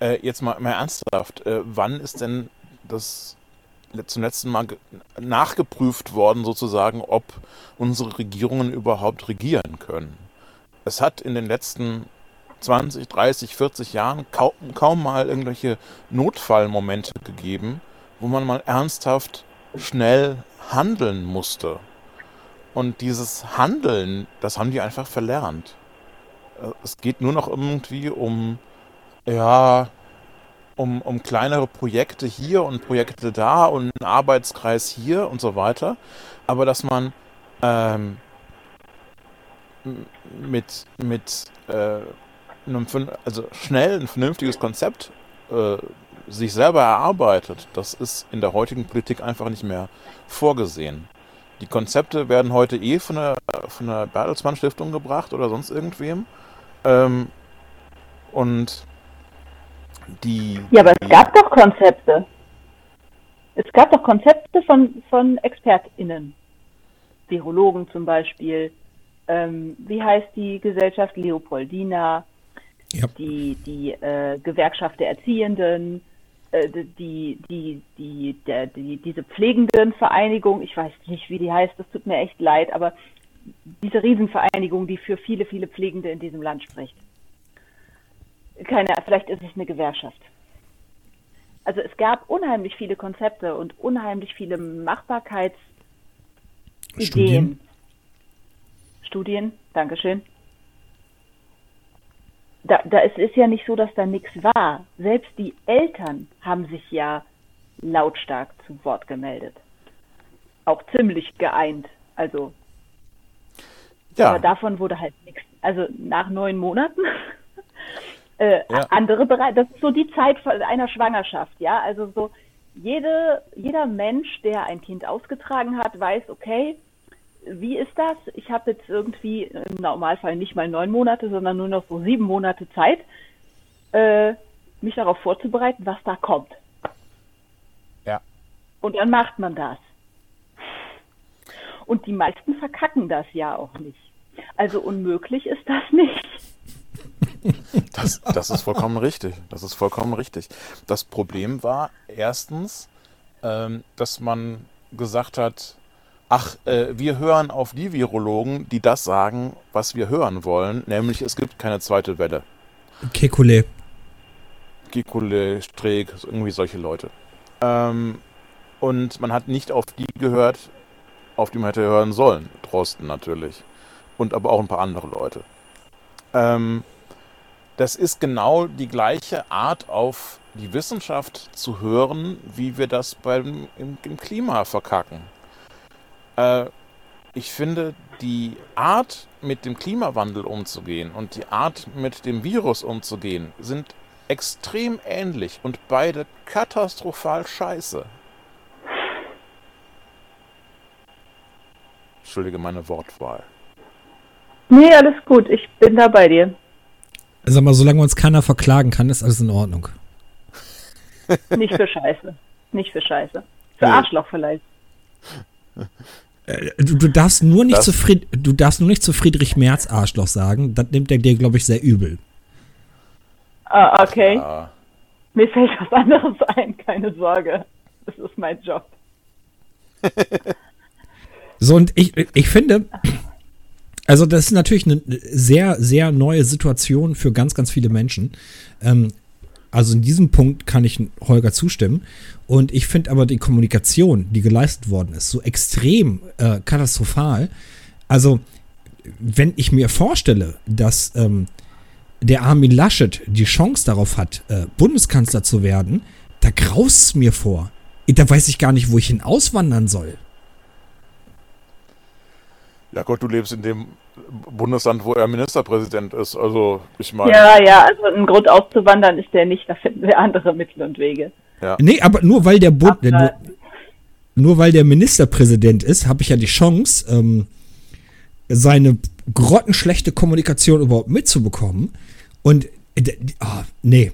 äh, jetzt mal, mal ernsthaft, äh, wann ist denn das zum letzten Mal ge- nachgeprüft worden, sozusagen, ob unsere Regierungen überhaupt regieren können? Es hat in den letzten 20, 30, 40 Jahren kaum, kaum mal irgendwelche Notfallmomente gegeben, wo man mal ernsthaft schnell handeln musste. Und dieses Handeln, das haben die einfach verlernt. Es geht nur noch irgendwie um, ja, um, um kleinere Projekte hier und Projekte da und einen Arbeitskreis hier und so weiter. Aber dass man ähm, mit, mit äh, einem, also schnell ein vernünftiges Konzept äh, sich selber erarbeitet, das ist in der heutigen Politik einfach nicht mehr vorgesehen. Die Konzepte werden heute eh von der, von der Bertelsmann Stiftung gebracht oder sonst irgendwem. Ähm, und die. Ja, aber es gab doch Konzepte. Es gab doch Konzepte von, von ExpertInnen. Virologen zum Beispiel. Ähm, wie heißt die Gesellschaft? Leopoldina. Ja. Die, die äh, Gewerkschaft der Erziehenden. Äh, die, die, die, der, die, diese Pflegendenvereinigung. Ich weiß nicht, wie die heißt. Das tut mir echt leid. Aber diese Riesenvereinigung, die für viele, viele Pflegende in diesem Land spricht. Keine, vielleicht ist es eine Gewerkschaft. Also es gab unheimlich viele Konzepte und unheimlich viele Machbarkeitsideen. Studien? Studien, Dankeschön. Da, da es ist ja nicht so, dass da nichts war. Selbst die Eltern haben sich ja lautstark zu Wort gemeldet. auch ziemlich geeint. Also, Ja, aber davon wurde halt nichts. Also nach neun Monaten. äh, Ja. Andere Bereiche, das ist so die Zeit einer Schwangerschaft, ja. Also so jede, jeder Mensch, der ein Kind ausgetragen hat, weiß, okay, wie ist das? Ich habe jetzt irgendwie im Normalfall nicht mal neun Monate, sondern nur noch so sieben Monate Zeit, äh, mich darauf vorzubereiten, was da kommt. Ja. Und dann macht man das. Und die meisten verkacken das ja auch nicht. Also unmöglich ist das nicht. Das, das ist vollkommen richtig. Das ist vollkommen richtig. Das Problem war erstens, ähm, dass man gesagt hat, ach, äh, wir hören auf die Virologen, die das sagen, was wir hören wollen, nämlich es gibt keine zweite Welle. Kekulé. Kikule, Streeck, irgendwie solche Leute. Ähm, und man hat nicht auf die gehört, auf die man hätte hören sollen. Drosten natürlich. Und aber auch ein paar andere Leute. Ähm, das ist genau die gleiche Art, auf die Wissenschaft zu hören, wie wir das beim, im, im Klima verkacken. Äh, ich finde, die Art, mit dem Klimawandel umzugehen und die Art, mit dem Virus umzugehen, sind extrem ähnlich und beide katastrophal scheiße. Entschuldige meine Wortwahl. Nee, alles gut, ich bin da bei dir. Sag mal, solange uns keiner verklagen kann, ist alles in Ordnung. Nicht für Scheiße. Nicht für Scheiße. Für Nee. Arschloch vielleicht. Äh, Du, du darfst nur nicht Das- zu Fried, du darfst nur nicht zu Friedrich Merz Arschloch sagen. Das nimmt er dir, glaube ich, sehr übel. Ah, okay. Ja, Mir fällt was anderes ein, keine Sorge. Das ist mein Job. So, und ich, ich finde, also das ist natürlich eine sehr, sehr neue Situation für ganz, ganz viele Menschen. Ähm, also in diesem Punkt kann ich Holger zustimmen. Und ich finde aber die Kommunikation, die geleistet worden ist, so extrem äh, katastrophal. Also, wenn ich mir vorstelle, dass ähm, der Armin Laschet die Chance darauf hat, äh, Bundeskanzler zu werden, da graust es mir vor. Da weiß ich gar nicht, wo ich hin auswandern soll. Ja Gott, du lebst in dem Bundesland, wo er Ministerpräsident ist. Also, ich meine, Ja, ja, also ein Grund auszuwandern ist der nicht, da finden wir andere Mittel und Wege. Nee, aber nur weil der Bund, nur, nur weil der Ministerpräsident ist, habe ich ja die Chance, ähm, seine grottenschlechte Kommunikation überhaupt mitzubekommen. Und äh, ah, nee,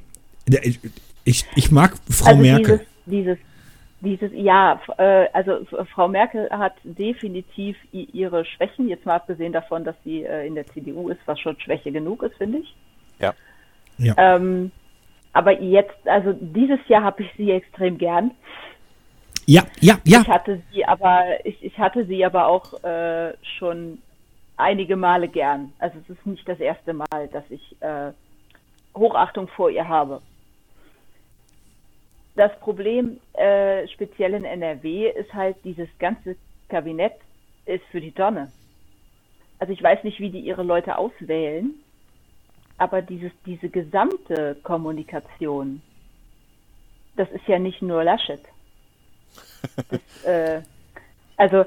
ich, ich mag Frau also Merkel. Dieses, dieses, dieses, ja, f- äh, also Frau Merkel hat definitiv i- ihre Schwächen, jetzt mal abgesehen davon, dass sie äh, in der CDU ist, was schon Schwäche genug ist, finde ich. Ja. Ja. Ähm, aber jetzt, also dieses Jahr habe ich sie extrem gern. Ja, ja, ja. Ich hatte sie aber, ich, ich hatte sie aber auch äh, schon einige Male gern. Also es ist nicht das erste Mal, dass ich äh, Hochachtung vor ihr habe. Das Problem, äh, speziell in NRW, ist halt, dieses ganze Kabinett ist für die Tonne. Also ich weiß nicht, wie die ihre Leute auswählen, aber dieses, diese gesamte Kommunikation, das ist ja nicht nur Laschet. Das, äh, also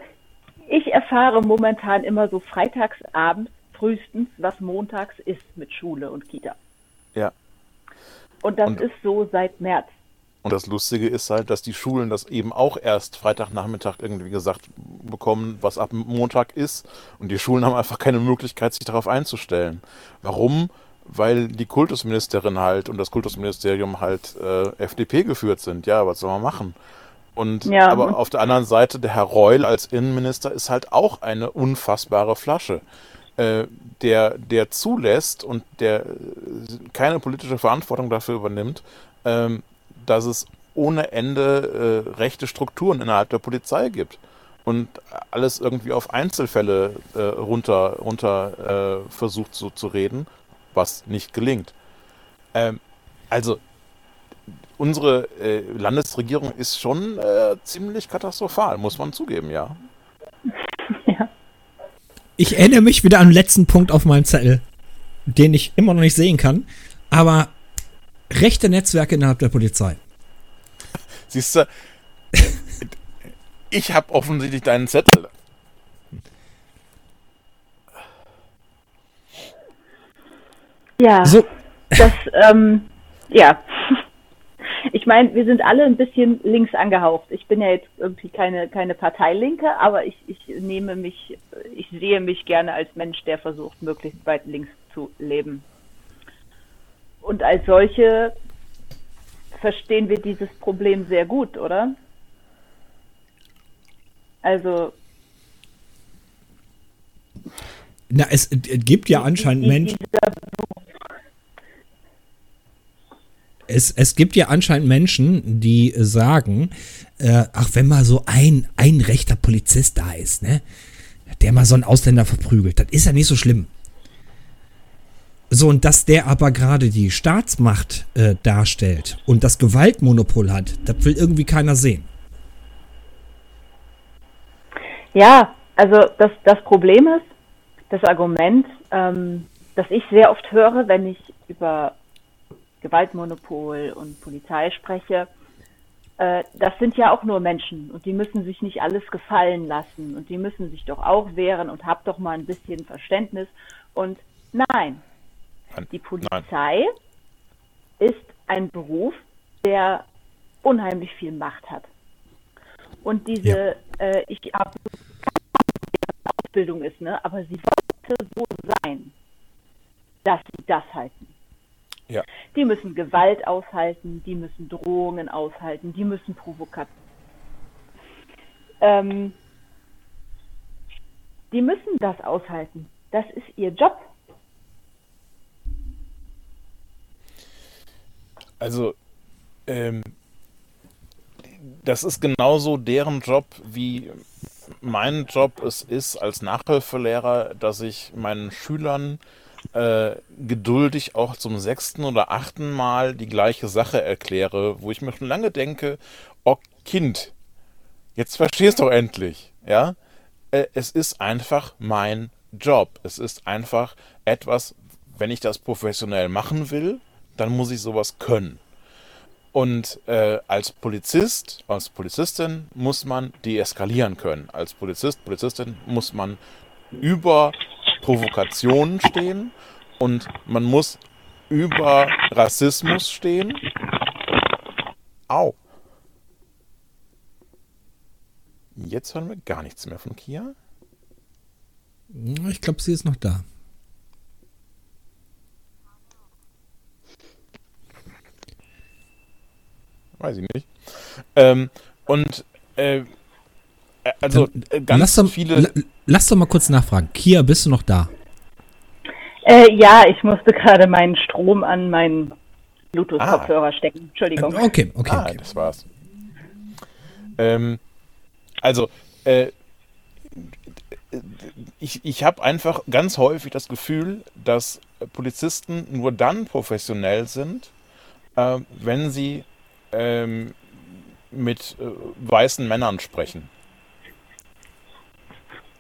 ich erfahre momentan immer so freitagsabends frühestens, was montags ist mit Schule und Kita. Ja. Und das Und- ist so seit März. Und das Lustige ist halt, dass die Schulen das eben auch erst Freitagnachmittag irgendwie gesagt bekommen, was ab Montag ist. Und die Schulen haben einfach keine Möglichkeit, sich darauf einzustellen. Warum? Weil die Kultusministerin halt und das Kultusministerium halt äh, FDP geführt sind. Ja, was soll man machen? Und Ja, aber auf der anderen Seite, der Herr Reul als Innenminister ist halt auch eine unfassbare Flasche, äh, der, der zulässt und der äh, keine politische Verantwortung dafür übernimmt, ähm, dass es ohne Ende äh, rechte Strukturen innerhalb der Polizei gibt und alles irgendwie auf Einzelfälle äh, runter, runter äh, versucht so zu reden, was nicht gelingt. Ähm, also unsere äh, Landesregierung ist schon äh, ziemlich katastrophal, muss man zugeben, ja. Ja. Ich erinnere mich wieder an den letzten Punkt auf meinem Zettel, den ich immer noch nicht sehen kann. Aber rechte Netzwerke innerhalb der Polizei. Siehst du, Ich habe offensichtlich deinen Zettel. Ja, So, das, ähm, ja. Ich meine, wir sind alle ein bisschen links angehaucht. Ich bin ja jetzt irgendwie keine, keine Parteilinke, aber ich, ich nehme mich, ich sehe mich gerne als Mensch, der versucht, möglichst weit links zu leben. Und als solche verstehen wir dieses Problem sehr gut, oder? Also, na, es gibt ja anscheinend Menschen. Es, es gibt ja anscheinend Menschen, die sagen, äh, ach, wenn mal so ein, ein rechter Polizist da ist, ne, der mal so einen Ausländer verprügelt, das ist ja nicht so schlimm. So, und dass der aber gerade die Staatsmacht äh, darstellt und das Gewaltmonopol hat, das will irgendwie keiner sehen. Ja, also das, das Problem ist, das Argument, ähm, das ich sehr oft höre, wenn ich über Gewaltmonopol und Polizei spreche, äh, das sind ja auch nur Menschen und die müssen sich nicht alles gefallen lassen und die müssen sich doch auch wehren und hab doch mal ein bisschen Verständnis. Und nein, Nein. die Polizei ist ein Beruf, der unheimlich viel Macht hat. Und diese, Ja. äh, ich habe Ausbildung ist, ne? aber sie sollte so sein, dass sie das halten. Ja. Die müssen Gewalt aushalten, die müssen Drohungen aushalten, die müssen Provokation. Ähm, die müssen das aushalten. Das ist ihr Job. Also, ähm, das ist genauso deren Job, wie mein Job es ist als Nachhilfelehrer, dass ich meinen Schülern äh, geduldig auch zum sechsten oder achten Mal die gleiche Sache erkläre, wo ich mir schon lange denke, oh Kind, jetzt verstehst du endlich, ja? Äh, es ist einfach mein Job. Es ist einfach etwas, wenn ich das professionell machen will, dann muss ich sowas können. Und äh, als Polizist, als Polizistin muss man deeskalieren können. Als Polizist, Polizistin muss man über Provokationen stehen und man muss über Rassismus stehen. Au. Jetzt hören wir gar nichts mehr von Kia. Ich glaube, sie ist noch da. Weiß ich nicht. Ähm, und äh, äh, also äh, ganz lass, doch, viele. la, lass doch mal kurz nachfragen. Kia, bist du noch da? Äh, ja, ich musste gerade meinen Strom an meinen Bluetooth-Kopfhörer stecken. Entschuldigung. Okay, okay, ah, okay. das war's. Ähm, also, äh, ich, ich habe einfach ganz häufig das Gefühl, dass Polizisten nur dann professionell sind, äh, wenn sie ähm, mit äh, weißen Männern sprechen.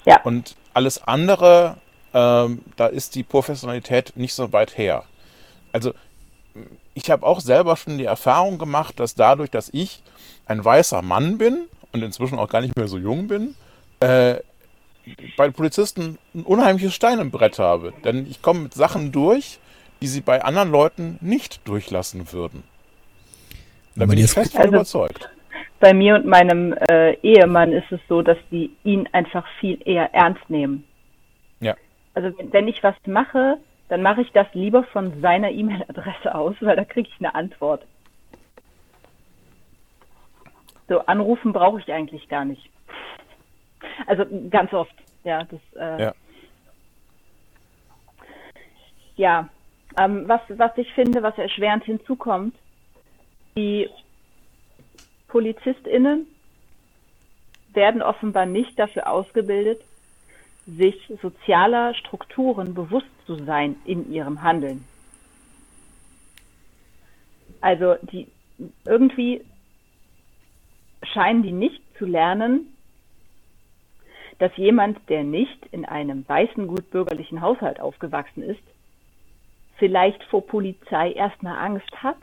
Ja. Und alles andere, ähm, da ist die Professionalität nicht so weit her. Also ich habe auch selber schon die Erfahrung gemacht, dass dadurch, dass ich ein weißer Mann bin und inzwischen auch gar nicht mehr so jung bin, äh, bei Polizisten ein unheimliches Stein im Brett habe. Denn ich komme mit Sachen durch, die sie bei anderen Leuten nicht durchlassen würden. Da bin ich fest Also- überzeugt. Bei mir und meinem äh, Ehemann ist es so, dass die ihn einfach viel eher ernst nehmen. Ja. Also wenn- wenn ich was mache, dann mache ich das lieber von seiner E-Mail-Adresse aus, weil da kriege ich eine Antwort. So, anrufen brauche ich eigentlich gar nicht. Also ganz oft, ja. Das, äh, Ja. ja, ähm, was, was ich finde, was erschwerend hinzukommt, die PolizistInnen werden offenbar nicht dafür ausgebildet, sich sozialer Strukturen bewusst zu sein in ihrem Handeln. Also die irgendwie scheinen die nicht zu lernen, dass jemand, der nicht in einem weißen, gut bürgerlichen Haushalt aufgewachsen ist, vielleicht vor Polizei erstmal Angst hat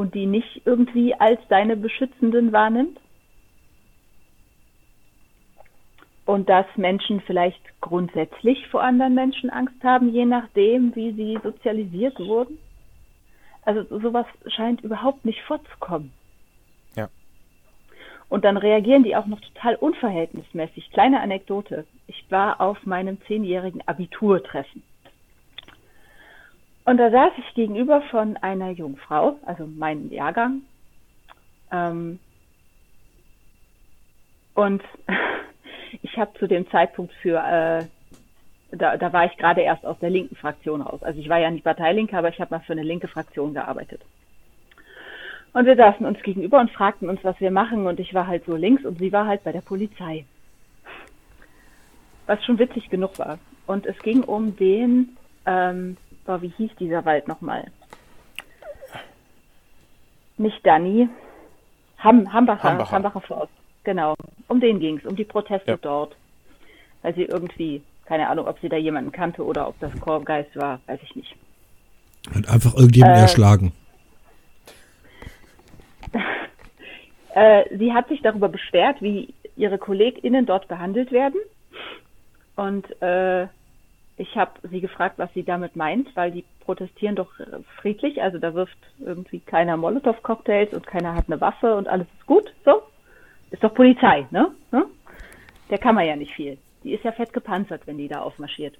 und die nicht irgendwie als seine Beschützenden wahrnimmt? und dass Menschen vielleicht grundsätzlich vor anderen Menschen Angst haben, je nachdem, wie sie sozialisiert wurden. Also sowas scheint überhaupt nicht vorzukommen. Ja. Und dann reagieren die auch noch total unverhältnismäßig. Kleine Anekdote. Ich war auf meinem zehnjährigen Abiturtreffen. Und da saß ich gegenüber von einer Jungfrau, also meinem Jahrgang. Ähm, und ich habe zu dem Zeitpunkt für, äh, da, da war ich gerade erst aus der linken Fraktion raus. Also ich war ja nicht Parteilinke, aber ich habe mal für eine linke Fraktion gearbeitet. Und wir saßen uns gegenüber und fragten uns, was wir machen. Und ich war halt so links und sie war halt bei der Polizei. Was schon witzig genug war. Und es ging um den, ähm, boah, wie hieß dieser Wald nochmal? Nicht Danny. Ham, Hambacher, Hambacher. Hambacher Forst. Genau. Um den ging's, um die Proteste Ja. dort. Weil sie irgendwie, keine Ahnung, ob sie da jemanden kannte oder ob das Korpsgeist war, weiß ich nicht. Hat einfach irgendjemand Äh, erschlagen. Äh, sie hat sich darüber beschwert, wie ihre KollegInnen dort behandelt werden. Und äh, ich habe sie gefragt, was sie damit meint, weil die protestieren doch äh, friedlich. Also da wirft irgendwie keiner Molotow-Cocktails und keiner hat eine Waffe und alles ist gut. So. Ist doch Polizei, ne? ne? Der kann man ja nicht viel. Die ist ja fett gepanzert, wenn die da aufmarschiert.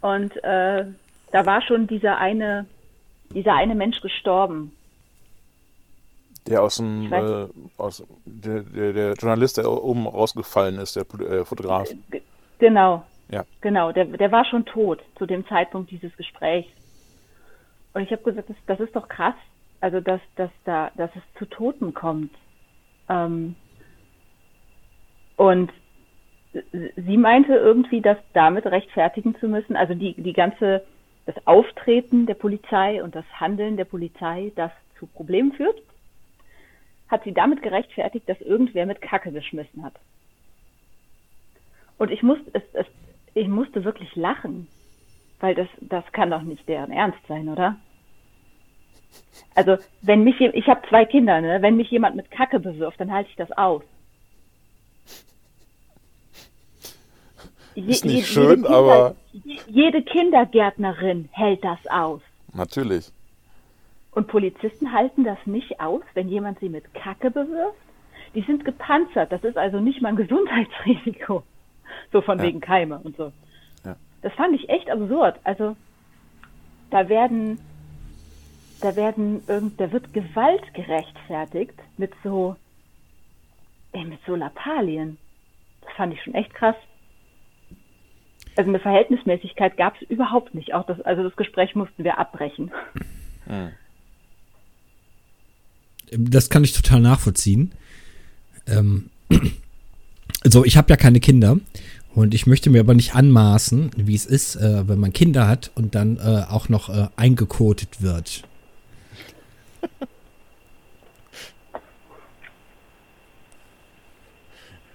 Und äh, da war schon dieser eine, dieser eine Mensch gestorben, Der aus dem, äh, aus, der, der, der Journalist, der oben rausgefallen ist, der äh, Fotograf. G- Genau. Ja. Genau, der, der war schon tot zu dem Zeitpunkt dieses Gesprächs. Und ich habe gesagt, das, das ist doch krass, also dass, dass da, dass es zu Toten kommt. Ähm, und sie meinte irgendwie, das damit rechtfertigen zu müssen, also die, die ganze, das Auftreten der Polizei und das Handeln der Polizei, das zu Problemen führt, hat sie damit gerechtfertigt, dass irgendwer mit Kacke geschmissen hat. Und ich musste, es, es, ich musste wirklich lachen, weil das, das kann doch nicht deren Ernst sein, oder? Also, wenn mich, ich habe zwei Kinder, ne? Wenn mich jemand mit Kacke bewirft, dann halte ich das aus. Je- Ist nicht je- schön, Kinder- aber- je- Jede Kindergärtnerin hält das aus. Natürlich. Und Polizisten halten das nicht aus, wenn jemand sie mit Kacke bewirft? Die sind gepanzert. Das ist also nicht mal ein Gesundheitsrisiko. So von Ja. wegen Keime und so. Ja. Das fand ich echt absurd. Also, da werden, da werden, irgend, da wird Gewalt gerechtfertigt mit so, ey, mit so Lappalien. Das fand ich schon echt krass. Also eine Verhältnismäßigkeit gab es überhaupt nicht. Auch das, also das Gespräch mussten wir abbrechen. Das kann ich total nachvollziehen. Ähm, also ich habe ja keine Kinder und ich möchte mir aber nicht anmaßen, wie es ist, äh, wenn man Kinder hat und dann äh, auch noch äh, eingekotet wird.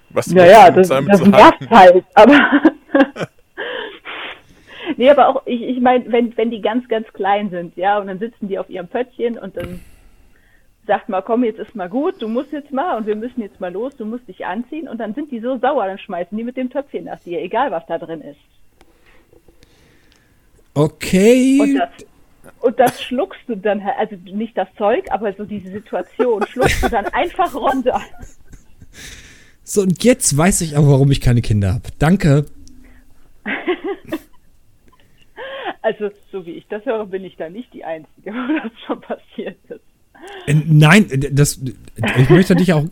Was Naja, das, das nervt halt, aber. nee, aber auch, ich, ich meine, wenn, wenn die ganz, ganz klein sind, ja, und dann sitzen die auf ihrem Pöttchen und dann sagt mal, komm, jetzt ist mal gut, du musst jetzt mal und wir müssen jetzt mal los, du musst dich anziehen und dann sind die so sauer, dann schmeißen die mit dem Töpfchen nach dir, egal was da drin ist. Okay. Und das, und das schluckst du dann, also nicht das Zeug, aber so diese Situation schluckst du dann einfach runter. So, und jetzt weiß ich auch, warum ich keine Kinder habe. Danke. Also, so wie ich das höre, bin ich da nicht die Einzige, wo das schon passiert ist. Äh, Nein, äh, das, ich möchte dich auch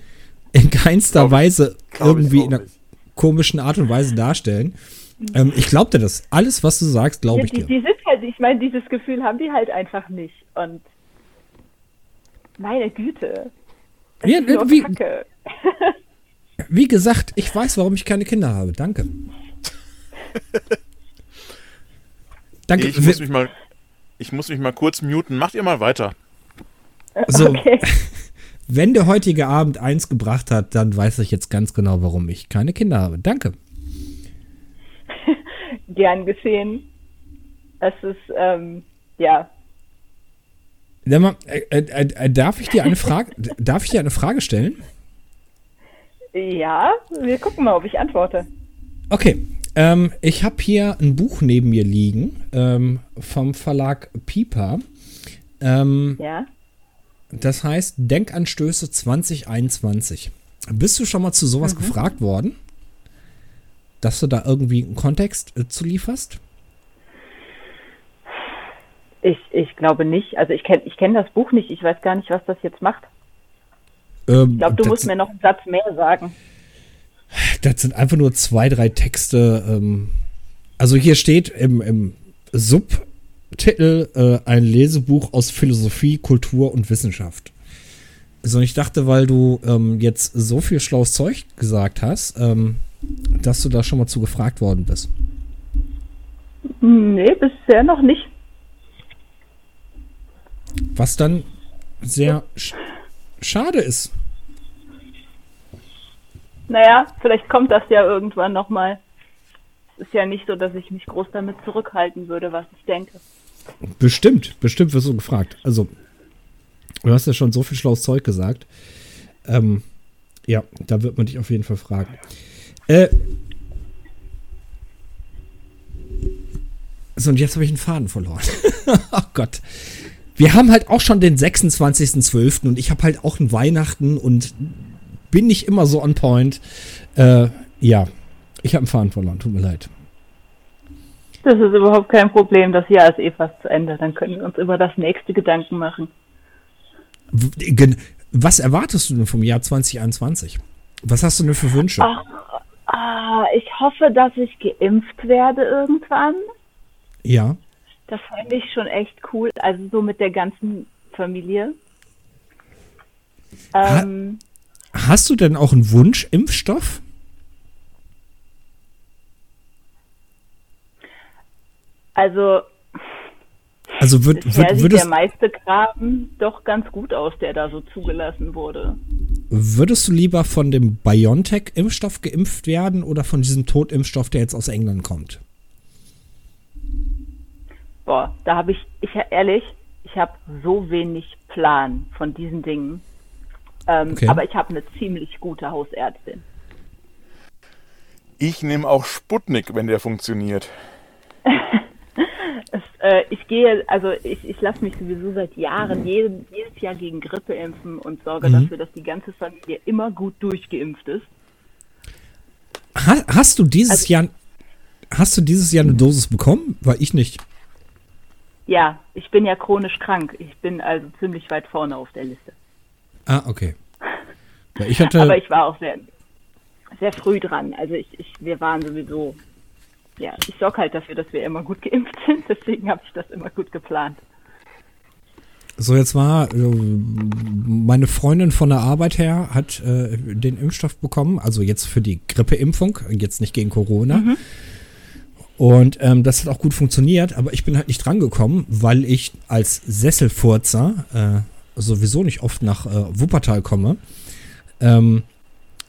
in keinster Glaub Weise glaub irgendwie in einer komischen Art und Weise darstellen. Ähm, ich glaube dir das. Alles, was du sagst, glaube Ja, ich die, dir. die sind halt, ich meine, dieses Gefühl haben die halt einfach nicht. Und meine Güte. Das Ja, ist nur wie- Kacke. Wie gesagt, ich weiß, warum ich keine Kinder habe. Danke. Danke. Ich muss, mich mal, ich muss mich mal kurz muten. Macht ihr mal weiter. So, Okay. wenn der heutige Abend eins gebracht hat, dann weiß ich jetzt ganz genau, warum ich keine Kinder habe. Danke. Gern geschehen. Es ist, ähm, ja. Sag mal, äh, äh, äh, darf ich dir eine Frage, darf ich dir eine Frage stellen? Ja, wir gucken mal, ob ich antworte. Okay. Ähm, ich habe hier ein Buch neben mir liegen ähm, vom Verlag Piper. Ähm, Ja. Das heißt Denkanstöße 2021. Bist du schon mal zu sowas gefragt worden? Dass du da irgendwie einen Kontext äh, zu lieferst? Ich, ich glaube nicht. Also ich kenne ich kenn das Buch nicht. Ich weiß gar nicht, was das jetzt macht. Ähm, Ich glaube, du musst mir noch einen Satz mehr sagen. das sind einfach nur zwei, drei Texte. Ähm, also hier steht im, im Subtitel äh, ein Lesebuch aus Philosophie, Kultur und Wissenschaft. Also ich dachte, weil du ähm, jetzt so viel schlaues Zeug gesagt hast, ähm, dass du da schon mal zu gefragt worden bist. Nee, bisher noch nicht. Was dann sehr sch schade ist. Naja, vielleicht kommt das ja irgendwann nochmal. Es ist ja nicht so, dass ich mich groß damit zurückhalten würde, was ich denke. Bestimmt, bestimmt wirst du gefragt. Also, du hast ja schon so viel schlaues Zeug gesagt. Ähm, ja, da wird man dich auf jeden Fall fragen. Äh, so, und jetzt habe ich einen Faden verloren. oh Gott. Wir haben halt auch schon den 26.12. und ich habe halt auch ein Weihnachten und bin nicht immer so on point. Äh, ja, ich habe einen Faden verloren, tut mir leid. Das ist überhaupt kein Problem. Das Jahr ist eh fast zu Ende. Dann können wir uns über das nächste Gedanken machen. Was erwartest du denn vom Jahr 2021? Was hast du denn für Wünsche? Ach, ah, ich hoffe, dass ich geimpft werde irgendwann. Ja. Das fände ich schon echt cool. Also so mit der ganzen Familie. Ha- Ähm, Hast du denn auch einen Wunsch, Impfstoff? Also Also bisher würd, sieht würdest, der meiste Kram doch ganz gut aus, der da so zugelassen wurde. würdest du lieber von dem BioNTech-Impfstoff geimpft werden oder von diesem Totimpfstoff, der jetzt aus England kommt? Boah, da habe ich, ich ehrlich, ich habe so wenig Plan von diesen Dingen. Ähm, Okay. Aber ich habe eine ziemlich gute Hausärztin. Ich nehme auch Sputnik, wenn der funktioniert. Es, äh, ich gehe, also ich, ich lasse mich sowieso seit Jahren jeden, jedes Jahr gegen Grippe impfen und sorge Mhm. dafür, dass die ganze Familie immer gut durchgeimpft ist. Ha, hast du dieses Also- Jahr hast du dieses Jahr eine Dosis bekommen? Weil ich nicht. Ja, ich bin ja chronisch krank. Ich bin also ziemlich weit vorne auf der Liste. Ah, okay. Weil ich hatte Aber ich war auch sehr, sehr früh dran. Also ich, ich, wir waren sowieso, ja, ich sorge halt dafür, dass wir immer gut geimpft sind. Deswegen habe ich das immer gut geplant. So, jetzt war, äh, meine Freundin von der Arbeit her hat äh, den Impfstoff bekommen, also jetzt für die Grippeimpfung, jetzt nicht gegen Corona. Und ähm, das hat auch gut funktioniert, aber ich bin halt nicht drangekommen, weil ich als Sesselfurzer äh, sowieso nicht oft nach äh, Wuppertal komme. Ähm,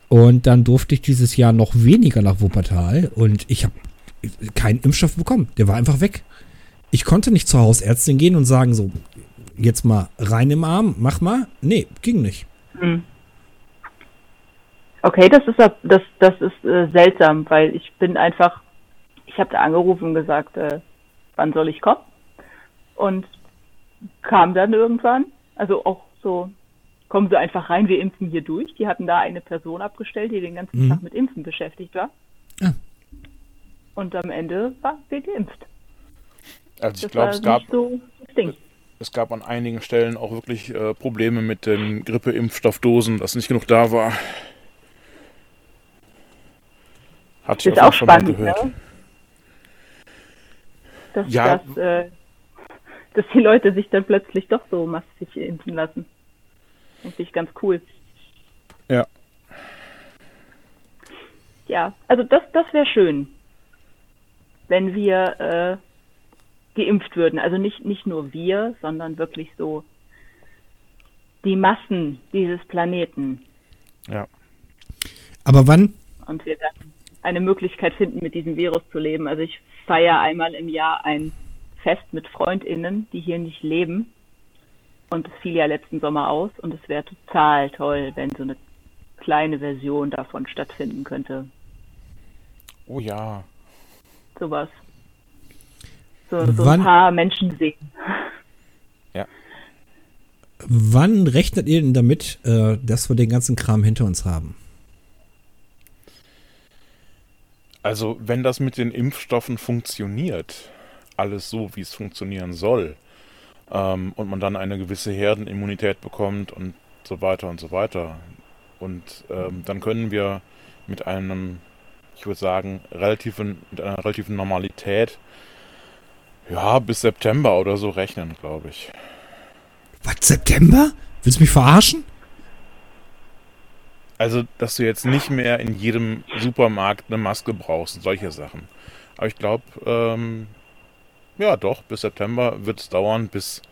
und dann durfte ich dieses Jahr noch weniger nach Wuppertal und ich habe keinen Impfstoff bekommen. Der war einfach weg. Ich konnte nicht zur Hausärztin gehen und sagen so, jetzt mal rein im Arm, mach mal. Nee, ging nicht. Okay, das ist das, das ist äh, seltsam, weil ich bin einfach, ich habe da angerufen und gesagt, äh, wann soll ich kommen? Und kam dann irgendwann, also auch so, kommen Sie einfach rein, wir impfen hier durch. Die hatten da eine Person abgestellt, die den ganzen Mhm. Tag mit Impfen beschäftigt war. Ah. Und am Ende war wir geimpft. Also ich glaube, es gab, so es gab an einigen Stellen auch wirklich äh, Probleme mit den Grippeimpfstoffdosen, dass nicht genug da war. Hatte ich Ist auch jeden Fall mal spannend, gehört. ne? Dass, Ja. dass, äh, dass die Leute sich dann plötzlich doch so massig impfen lassen. Finde ich ganz cool. Ja. Ja, also das, das wäre schön, wenn wir äh, geimpft würden. Also nicht, nicht nur wir, sondern wirklich so die Massen dieses Planeten. Ja. Aber wann? und wir dann eine Möglichkeit finden, mit diesem Virus zu leben. Also ich feiere einmal im Jahr ein Fest mit FreundInnen, die hier nicht leben. Und es fiel ja letzten Sommer aus und es wäre total toll, wenn so eine kleine Version davon stattfinden könnte. Oh ja. Sowas. So, so Wann- ein paar Menschen sehen. Wann rechnet ihr denn damit, äh, dass wir den ganzen Kram hinter uns haben? Also, wenn das mit den Impfstoffen funktioniert, alles so, wie es funktionieren soll, ähm, und man dann eine gewisse Herdenimmunität bekommt und so weiter und so weiter, und ähm, dann können wir mit einem, ich würde sagen, relativen, mit einer relativen Normalität, ja, bis September oder so rechnen, glaube ich. Was, September? Willst du mich verarschen? Also, dass du jetzt nicht mehr in jedem Supermarkt eine Maske brauchst und solche Sachen. Aber ich glaube, ähm, ja doch, bis September wird es dauern, bis,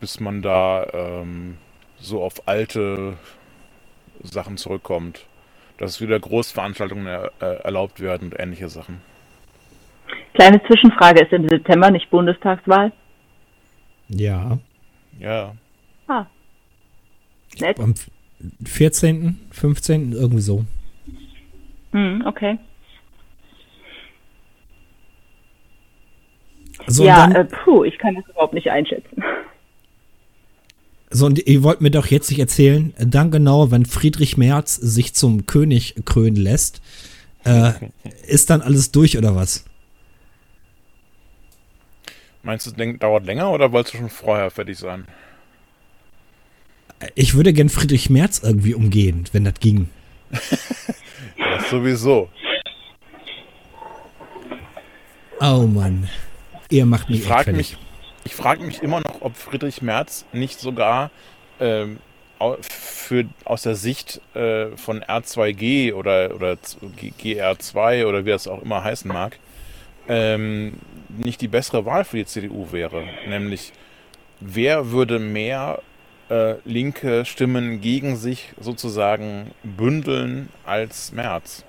bis man da ähm, so auf alte Sachen zurückkommt. Dass wieder Großveranstaltungen er, äh, erlaubt werden und ähnliche Sachen. Kleine Zwischenfrage, ist im September nicht Bundestagswahl? Ja. Ja, Ah. Nett. Am 14., 15., irgendwie so. Hm, okay. So, ja, dann, äh, puh, ich kann das überhaupt nicht einschätzen. So, und ihr wollt mir doch jetzt nicht erzählen, dann genau, wenn Friedrich Merz sich zum König krönen lässt, äh, ist dann alles durch oder was? meinst du, es dauert länger oder wolltest du schon vorher fertig sein? Ich würde gern Friedrich Merz irgendwie umgehen, wenn das ging. Ja, das sowieso. Oh Mann. Ihr macht mich Ich fertig. mich, ich frag mich immer noch, ob Friedrich Merz nicht sogar ähm, für, aus der Sicht äh, von R2G oder, oder z- G- GR2 oder wie das auch immer heißen mag, ähm, nicht die bessere Wahl für die CDU wäre. Nämlich, wer würde mehr äh, linke Stimmen gegen sich sozusagen bündeln als Merz?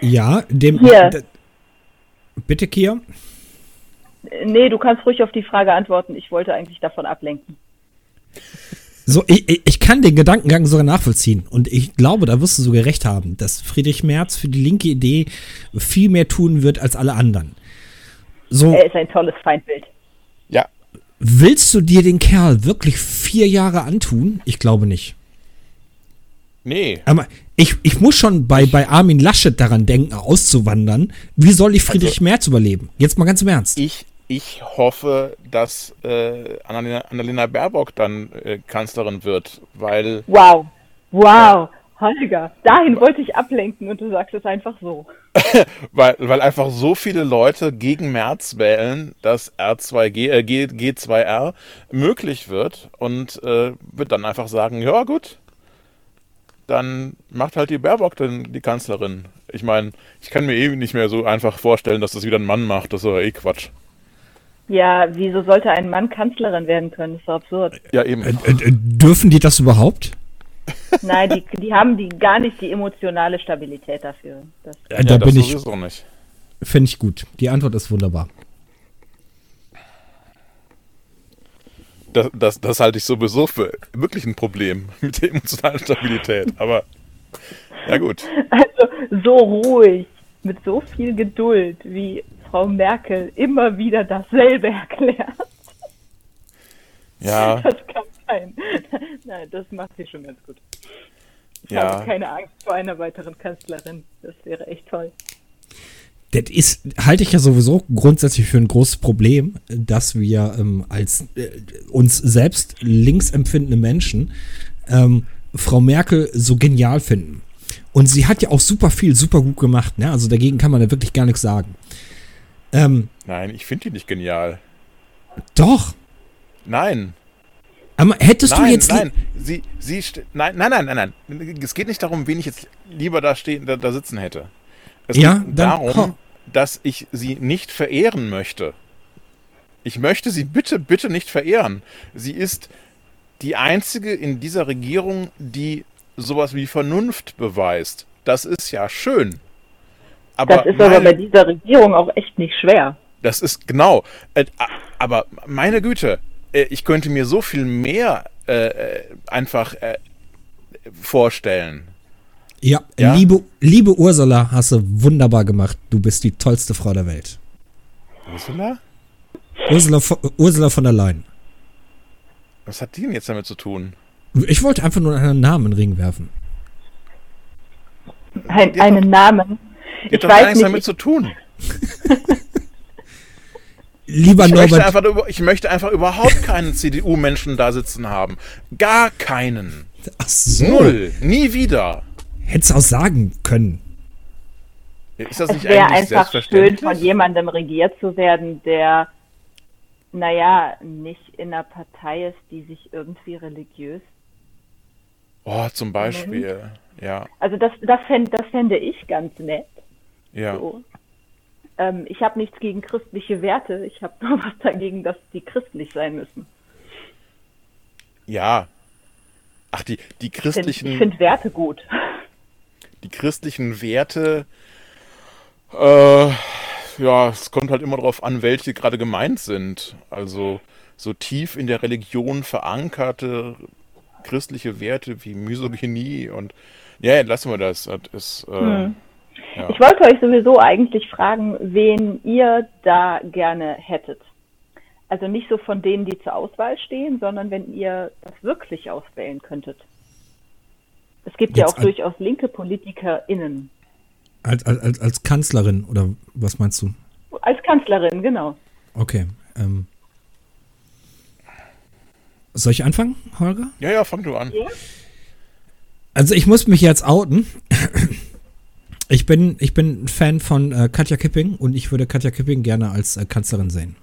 Ja, dem. D- Bitte, Kia. Nee, du kannst ruhig auf die Frage antworten. Ich wollte eigentlich davon ablenken. So, ich, ich- kann den Gedankengang sogar nachvollziehen. Und ich glaube, da wirst du sogar recht haben, dass Friedrich Merz für die linke Idee viel mehr tun wird als alle anderen. So, Er ist ein tolles Feindbild. Ja, willst du dir den Kerl wirklich vier Jahre antun? Ich glaube nicht. nee. Aber ich, ich muss schon bei, bei Armin Laschet daran denken, auszuwandern. Wie soll ich Friedrich Also- Merz überleben? Jetzt mal ganz im Ernst. Ich, ich hoffe, dass äh, Annalena, Annalena Baerbock dann äh, Kanzlerin wird, weil Wow. Wow. Holger, dahin wollte ich ablenken und du sagst es einfach so. Weil, weil einfach so viele Leute gegen März wählen, dass R2G, äh, G, G2R möglich wird und äh, wird dann einfach sagen, ja gut, dann macht halt die Baerbock dann die Kanzlerin. Ich meine, ich kann mir eh nicht mehr so einfach vorstellen, dass das wieder ein Mann macht. Das ist doch eh Quatsch. Ja, wieso sollte ein Mann Kanzlerin werden können? Das ist doch absurd. Ja, eben. Äh, äh, dürfen die das überhaupt? Nein, die, die haben die gar nicht die emotionale Stabilität dafür. Das, Äh, ja, da das bin ich, sowieso nicht. finde ich gut. Die Antwort ist wunderbar. Das, das, das halte ich sowieso für wirklich ein Problem mit der emotionalen Stabilität. Aber ja gut. also so ruhig, mit so viel Geduld, wie Frau Merkel immer wieder dasselbe erklärt. Ja, Das kann sein. Nein, das macht sie schon ganz gut. Ich Ja. habe keine Angst vor einer weiteren Kanzlerin. Das wäre echt toll. Das ist, halte ich ja sowieso grundsätzlich für ein großes Problem, dass wir ähm, als äh, uns selbst links empfindende Menschen ähm, Frau Merkel so genial finden. Und sie hat ja auch super viel, super gut gemacht. Ne? Also dagegen kann man ja wirklich gar nichts sagen. Ähm, nein, ich finde die nicht genial. doch. Nein. Aber hättest nein, du jetzt. nein, sie, sie, nein, nein, nein, nein, nein. Es geht nicht darum, wen ich jetzt lieber da stehen, da, da sitzen hätte. Es Ja, geht dann- darum, ha. dass ich sie nicht verehren möchte. Ich möchte sie bitte, bitte nicht verehren. Sie ist die einzige in dieser Regierung, die sowas wie Vernunft beweist. Das ist ja schön. Aber Das ist aber meine- bei dieser Regierung auch echt nicht schwer. das ist genau. Äh, aber meine Güte, äh, ich könnte mir so viel mehr äh, äh, einfach äh, vorstellen. Ja, Ja? Liebe, liebe Ursula, hast du wunderbar gemacht. Du bist die tollste Frau der Welt. Ursula? Ursula, von- Ursula von der Leyen. Was hat die denn jetzt damit zu tun? Ich wollte einfach nur einen Namen in den Ring werfen. Ein, einen Namen. Ich hat doch gar nichts nicht, damit ich, zu tun. Lieber Ich möchte, Norbert, einfach, über- ich möchte einfach überhaupt keinen CDU-Menschen da sitzen haben. Gar keinen. ach so, Null. Nie wieder. hättest du auch sagen können. Ist das es nicht wäre eigentlich einfach schön, von jemandem regiert zu werden, der, naja, nicht in einer Partei ist, die sich irgendwie religiös. Oh, zum Beispiel. Ja, Also das, das, fänd, das fände ich ganz nett. Ja. So. Ähm, ich habe nichts gegen christliche Werte. Ich habe nur was dagegen, dass die christlich sein müssen. Ja. Ach, die, die Find, christlichen, ich finde Werte gut. die christlichen Werte, äh, ja, es kommt halt immer darauf an, welche gerade gemeint sind. Also so tief in der Religion verankerte christliche Werte wie Misogynie und ja, lassen wir das. Das ist, äh, Hm. Ja. Ich wollte euch sowieso eigentlich fragen, wen ihr da gerne hättet. Also nicht so von denen, die zur Auswahl stehen, sondern wenn ihr das wirklich auswählen könntet. Es gibt ja Jetzt auch an- durchaus linke PolitikerInnen. Als, als, als- als Kanzlerin, oder was meinst du? Als Kanzlerin, genau. Okay. Ähm. Soll ich anfangen, Holger? ja, ja, fang du an. Also ich muss mich jetzt outen. Ich bin, ich bin Fan von äh, Katja Kipping und ich würde Katja Kipping gerne als äh, Kanzlerin sehen.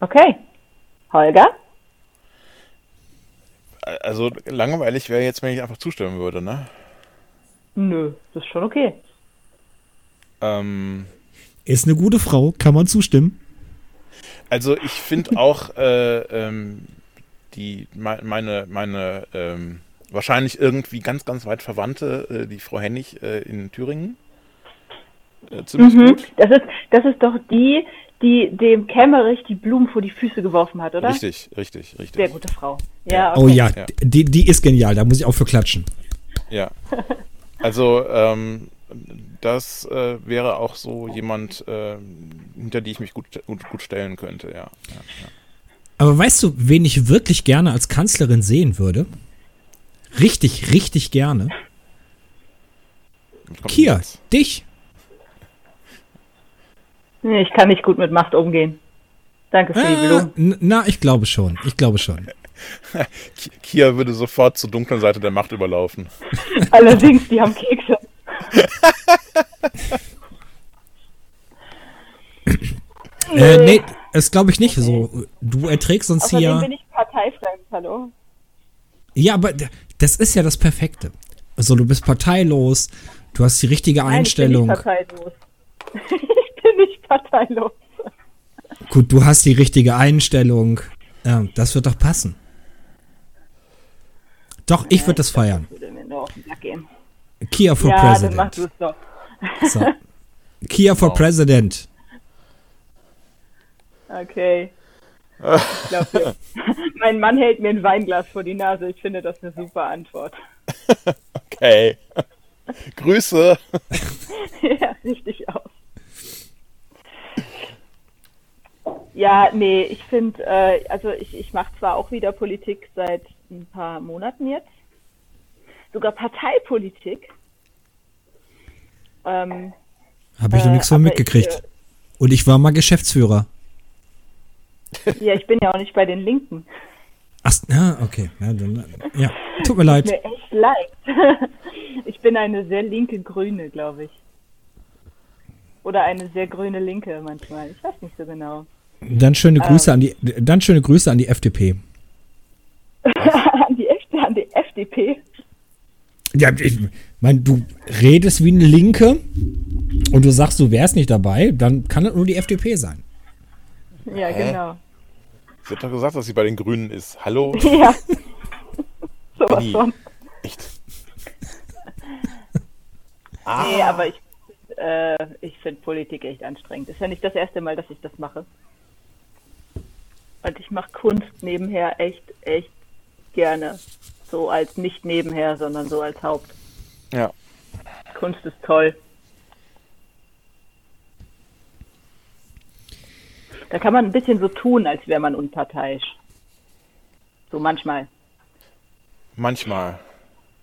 Okay. Holger? Also langweilig wäre jetzt, wenn ich einfach zustimmen würde, ne? Nö, das ist schon okay. Ähm, Ist eine gute Frau, kann man zustimmen. Also ich finde auch äh, ähm, die me- meine meine ähm, wahrscheinlich irgendwie ganz ganz weit verwandte äh, die Frau Hennig äh, in Thüringen äh, ziemlich Mhm. gut. Das ist, das ist doch die, die dem Kämmerich die Blumen vor die Füße geworfen hat, oder? Richtig, richtig, richtig. Sehr gute Frau. Ja, Oh okay. ja, Ja. Die, die ist genial, da muss ich auch für klatschen. Ja. Also ähm, das äh, wäre auch so jemand, äh, hinter die ich mich gut, gut, gut stellen könnte, ja. ja, ja. Aber weißt du, wen ich wirklich gerne als Kanzlerin sehen würde? Richtig, richtig gerne. Kia, dich. Nee, Ich kann nicht gut mit Macht umgehen. Danke für die Äh, Blumen. n- na, ich glaube schon. Ich glaube schon. Ki- Kia würde sofort zur dunklen Seite der Macht überlaufen. Allerdings, die haben Kekse. Äh, nee, das glaube ich nicht so. Du erträgst uns Außerdem hier. bin ich parteifremd, hallo? Ja, aber das ist ja das Perfekte. Also du bist parteilos, du hast die richtige Einstellung. Nein, ich bin nicht parteilos. ich bin nicht parteilos. Gut, du hast die richtige Einstellung. Ja, das wird doch passen. Doch, ich würde das feiern. Gehen. Kia for ja, dann mach President. du es doch. So. Kia for President. Okay. Ich glaube, mein Mann hält mir ein Weinglas vor die Nase. Ich finde das eine super Antwort. Okay. Grüße. ja, richtig aus. Ja, nee, ich finde, äh, also ich, ich mache zwar auch wieder Politik seit ein paar Monaten jetzt, sogar Parteipolitik. Ähm, Habe ich noch Äh, nichts von mitgekriegt. ich, Und ich war mal Geschäftsführer. Ja, ich bin ja auch nicht bei den Linken. Ach, ja, okay. Ja, dann, ja, tut mir leid. Mir echt leid. ich bin eine sehr linke Grüne, glaube ich. Oder eine sehr grüne Linke manchmal. Ich weiß nicht so genau. Dann schöne Ähm. Grüße an die, dann schöne Grüße an die FDP. an, die an die FDP. Ja, ich meine, du redest wie eine Linke und du sagst, du wärst nicht dabei, dann kann das nur die FDP sein. Ja, Hä? genau. Sie hat doch gesagt, dass sie bei den Grünen ist. Hallo? Ja. Sowas Nie. von. Echt? Nee, aber ich, äh, ich finde Politik echt anstrengend. Ist ja nicht das erste Mal, dass ich das mache. Und ich mache Kunst nebenher echt, echt gerne. So als nicht nebenher, sondern so als Haupt. Ja. Kunst ist toll. Da kann man ein bisschen so tun, als wäre man unparteiisch. So manchmal. Manchmal.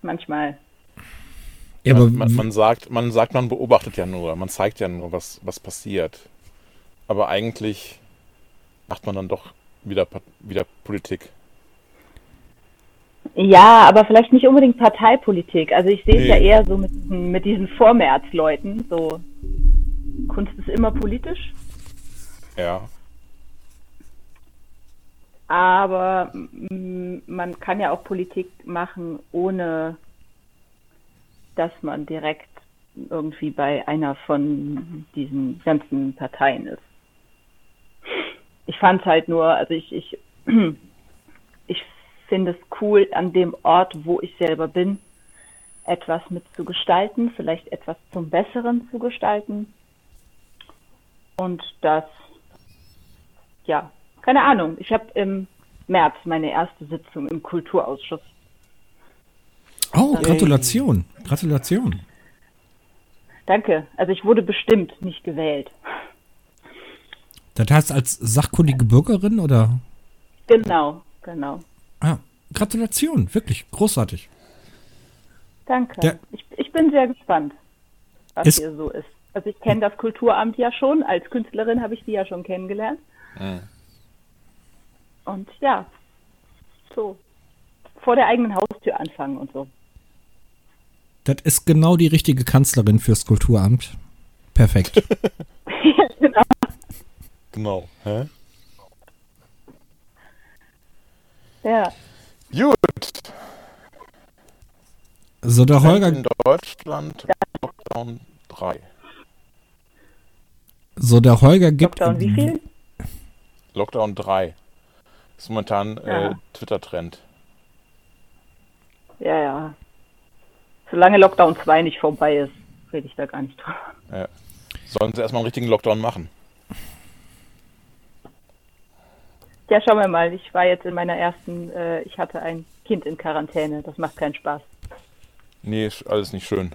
Manchmal. Ja, aber Man, man, man sagt, man sagt, man beobachtet ja nur, man zeigt ja nur, was, was passiert. Aber eigentlich macht man dann doch wieder, wieder Politik. Ja, aber vielleicht nicht unbedingt Parteipolitik. Also ich sehe es Nee. ja eher so mit, diesen- mit diesen Vormärz-Leuten. So, Kunst ist immer politisch, Ja. Aber mm, man kann ja auch Politik machen, ohne dass man direkt irgendwie bei einer von diesen ganzen Parteien ist. Ich fand es halt nur, also ich, ich, ich finde es cool, an dem Ort, wo ich selber bin, etwas mitzugestalten, vielleicht etwas zum Besseren zu gestalten. Und das, ja, keine Ahnung. Ich habe im März meine erste Sitzung im Kulturausschuss. Oh, Gratulation. Gratulation. Danke. Also ich wurde bestimmt, nicht gewählt. Das heißt als sachkundige Bürgerin oder? Genau, genau. Ah, Gratulation, wirklich großartig. Danke. Der- ich, ich bin sehr gespannt, was Ist- hier so ist. Also ich kenne das Kulturamt ja schon. Als Künstlerin habe ich die ja schon kennengelernt. Und ja, so vor der eigenen Haustür anfangen und so. Das ist genau die richtige Kanzlerin fürs Kulturamt. Perfekt. genau. Genau. Hä? Ja. Gut. So, der Holger, In Deutschland Lockdown 3. so der Holger gibt. Lockdown, wie viel? Lockdown 3. Ist momentan äh, Ja. Twitter-Trend. Ja, ja. Solange Lockdown 2 nicht vorbei ist, rede ich da gar nicht drüber. Sollen sie erstmal einen richtigen Lockdown machen? Ja, schauen wir mal. Ich war jetzt in meiner ersten, äh, ich hatte ein Kind in Quarantäne. Das macht keinen Spaß. Nee, ist alles nicht schön.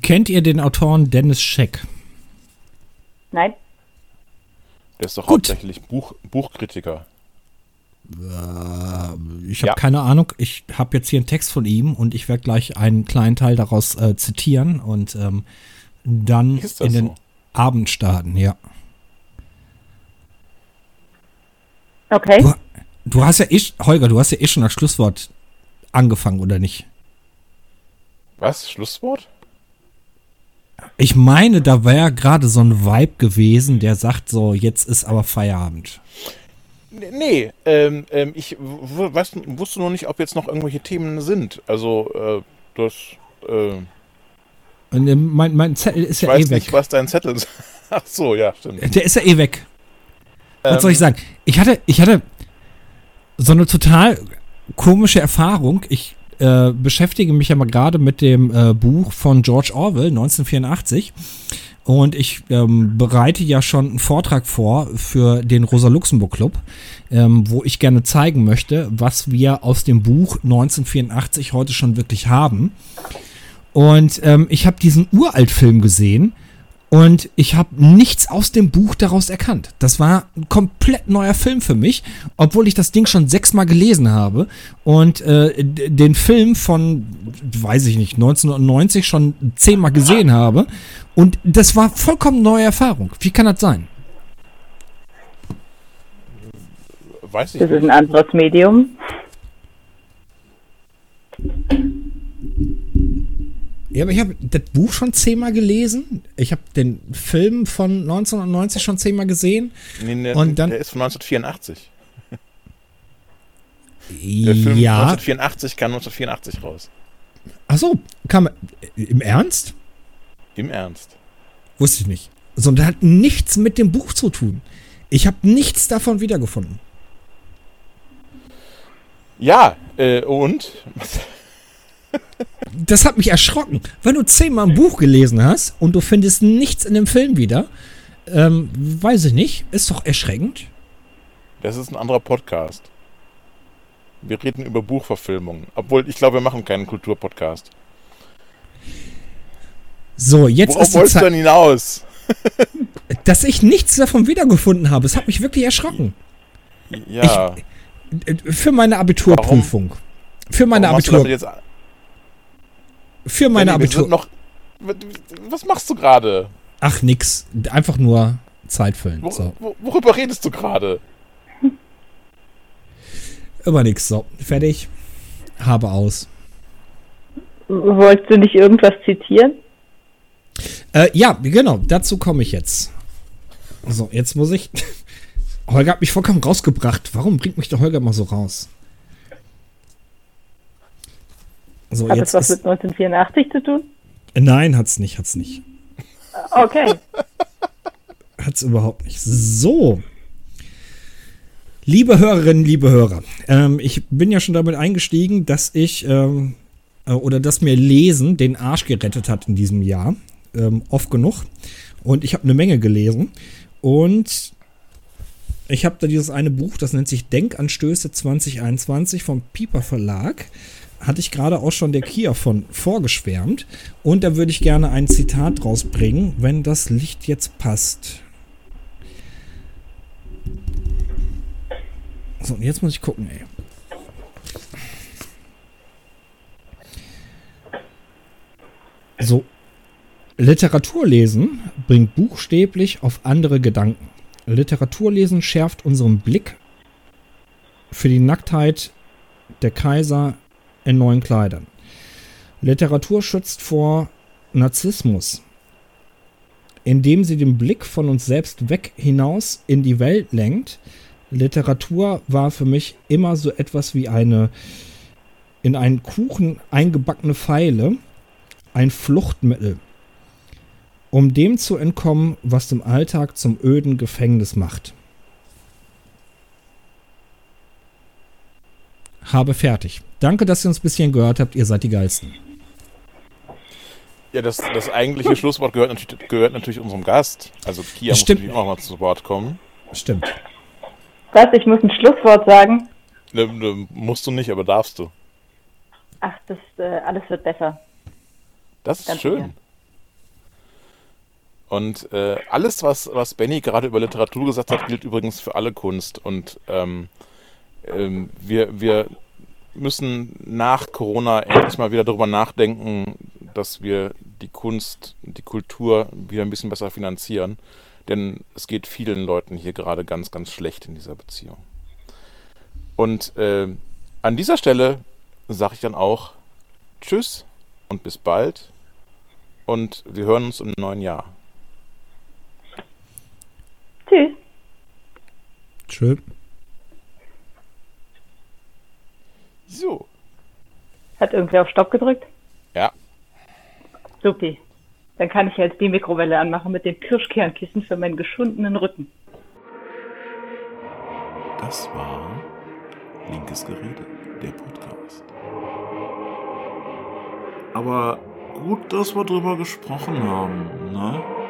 Kennt ihr den Autoren Dennis Scheck? Nein? Der ist doch Gut. hauptsächlich Buch, Buchkritiker. Ich habe Ja. keine Ahnung. Ich habe jetzt hier einen Text von ihm und ich werde gleich einen kleinen Teil daraus äh, zitieren und ähm, dann in den so? Abend starten, ja. Okay. Du, du hast ja eh, Holger, du hast ja eh schon das Schlusswort angefangen, oder nicht? Was? Schlusswort? Ich meine, da wäre gerade so ein Vibe gewesen, der sagt so, jetzt ist aber Feierabend. Nee, ähm, ähm, ich weiß, wusste nur nicht, ob jetzt noch irgendwelche Themen sind. Also, äh, das, äh, Und ähm, mein, mein Zettel ist ich ja weiß eh weg. nicht, was dein Zettel ist. Ach so, ja, stimmt. Der ist ja eh weg. Was Ähm, soll ich sagen? Ich hatte, ich hatte so eine total komische Erfahrung. Ich äh, beschäftige mich ja mal gerade mit dem äh, Buch von George Orwell, 1984. Und ich ähm, bereite ja schon einen Vortrag vor für den Rosa-Luxemburg-Club, ähm, wo ich gerne zeigen möchte, was wir aus dem Buch 1984 heute schon wirklich haben. Und ähm, ich habe diesen Uraltfilm gesehen und ich habe nichts aus dem Buch daraus erkannt. Das war ein komplett neuer Film für mich, obwohl ich das Ding schon sechsmal gelesen habe und äh, den Film von, weiß ich nicht, 1990 schon zehnmal gesehen habe. Und das war vollkommen neue Erfahrung. Wie kann das sein? weiß ich Das ist ein anderes Medium. Ja, aber ich habe das Buch schon zehnmal gelesen. Ich habe den Film von 1990 schon zehnmal gesehen. Nee, nee, Und dann- der ist von 1984. Der Film ja. 1984 kam 1984 raus. Ach so, kam im Ernst? Im Ernst. Wusste ich nicht. So, und das hat nichts mit dem Buch zu tun. Ich habe nichts davon wiedergefunden. Ja, äh, und? Das hat mich erschrocken. Wenn du zehnmal ein Buch gelesen hast und du findest nichts in dem Film wieder, ähm, weiß ich nicht, ist doch erschreckend. Das ist ein anderer Podcast. Wir reden über Buchverfilmungen. Obwohl, ich glaube, wir machen keinen Kulturpodcast. So, jetzt Worauf ist wolltest du denn hinaus? dass ich nichts davon wiedergefunden habe. Es hat mich wirklich erschrocken. Ja. Äh, Für meine Abiturprüfung. Für meine Warum hast du Abitur. damit jetzt, Für meine sind Abitur. noch. Was machst du gerade? Ach, nix. Einfach nur Zeit füllen. Wo, So. wo, worüber redest du gerade? Über nix. So. Fertig. Habe aus. Wolltest du nicht irgendwas zitieren? Äh, ja, genau. Dazu komme ich jetzt. So, jetzt muss ich. Holger hat mich vollkommen rausgebracht. Warum bringt mich der Holger mal so raus? So, Hat das was mit 1984 zu tun? Nein, hat's nicht, hat's nicht. Okay. Hat's überhaupt nicht. So. Liebe Hörerinnen, liebe Hörer, ähm, ich bin ja schon damit eingestiegen, dass ich ähm, äh, oder dass mir Lesen den Arsch gerettet hat in diesem Jahr. Ähm, oft genug. Und ich habe eine Menge gelesen. Und ich habe da dieses eine Buch, das nennt sich Denkanstöße 2021 vom Pieper Verlag. Hatte ich gerade auch schon der Kia von vorgeschwärmt. Und da würde ich gerne ein Zitat rausbringen, wenn das Licht jetzt passt. So, und jetzt muss ich gucken, ey. So. Literaturlesen bringt buchstäblich auf andere Gedanken. Literaturlesen schärft unseren Blick für die Nacktheit der Kaiser in neuen Kleidern. Literatur schützt vor Narzissmus, indem sie den Blick von uns selbst weg hinaus in die Welt lenkt. Literatur war für mich immer so etwas wie eine in einen Kuchen eingebackene Pfeile, ein Fluchtmittel, um dem zu entkommen, was dem Alltag zum öden Gefängnis macht. Habe fertig. Danke, dass ihr uns ein bisschen gehört habt. Ihr seid die Geilsten. Ja, das, das eigentliche Schlusswort gehört natürlich, gehört natürlich unserem Gast. Also Kia muss Stimmt. natürlich auch noch mal zu Wort kommen. Stimmt. Was? Ich muss ein Schlusswort sagen. Ne, ne, musst du nicht, aber darfst du. Ach, das äh, alles wird besser. Das ist Ganz schön. sicher. Und äh, alles, was, was Benny gerade über Literatur gesagt hat, gilt übrigens für alle Kunst. Und ähm, ähm, wir, wir müssen nach Corona endlich mal wieder darüber nachdenken, dass wir die Kunst, die Kultur wieder ein bisschen besser finanzieren. Denn es geht vielen Leuten hier gerade ganz, ganz schlecht in dieser Beziehung. Und äh, an dieser Stelle sage ich dann auch Tschüss und bis bald. Und wir hören uns im neuen Jahr. Tschüss. Tschö. So. Hat irgendwer auf Stopp gedrückt? Ja. Supi. Dann kann ich jetzt die Mikrowelle anmachen mit dem Kirschkernkissen für meinen geschundenen Rücken. Das war Linkes Gerede, der Podcast. Aber gut, dass wir drüber gesprochen haben, ne?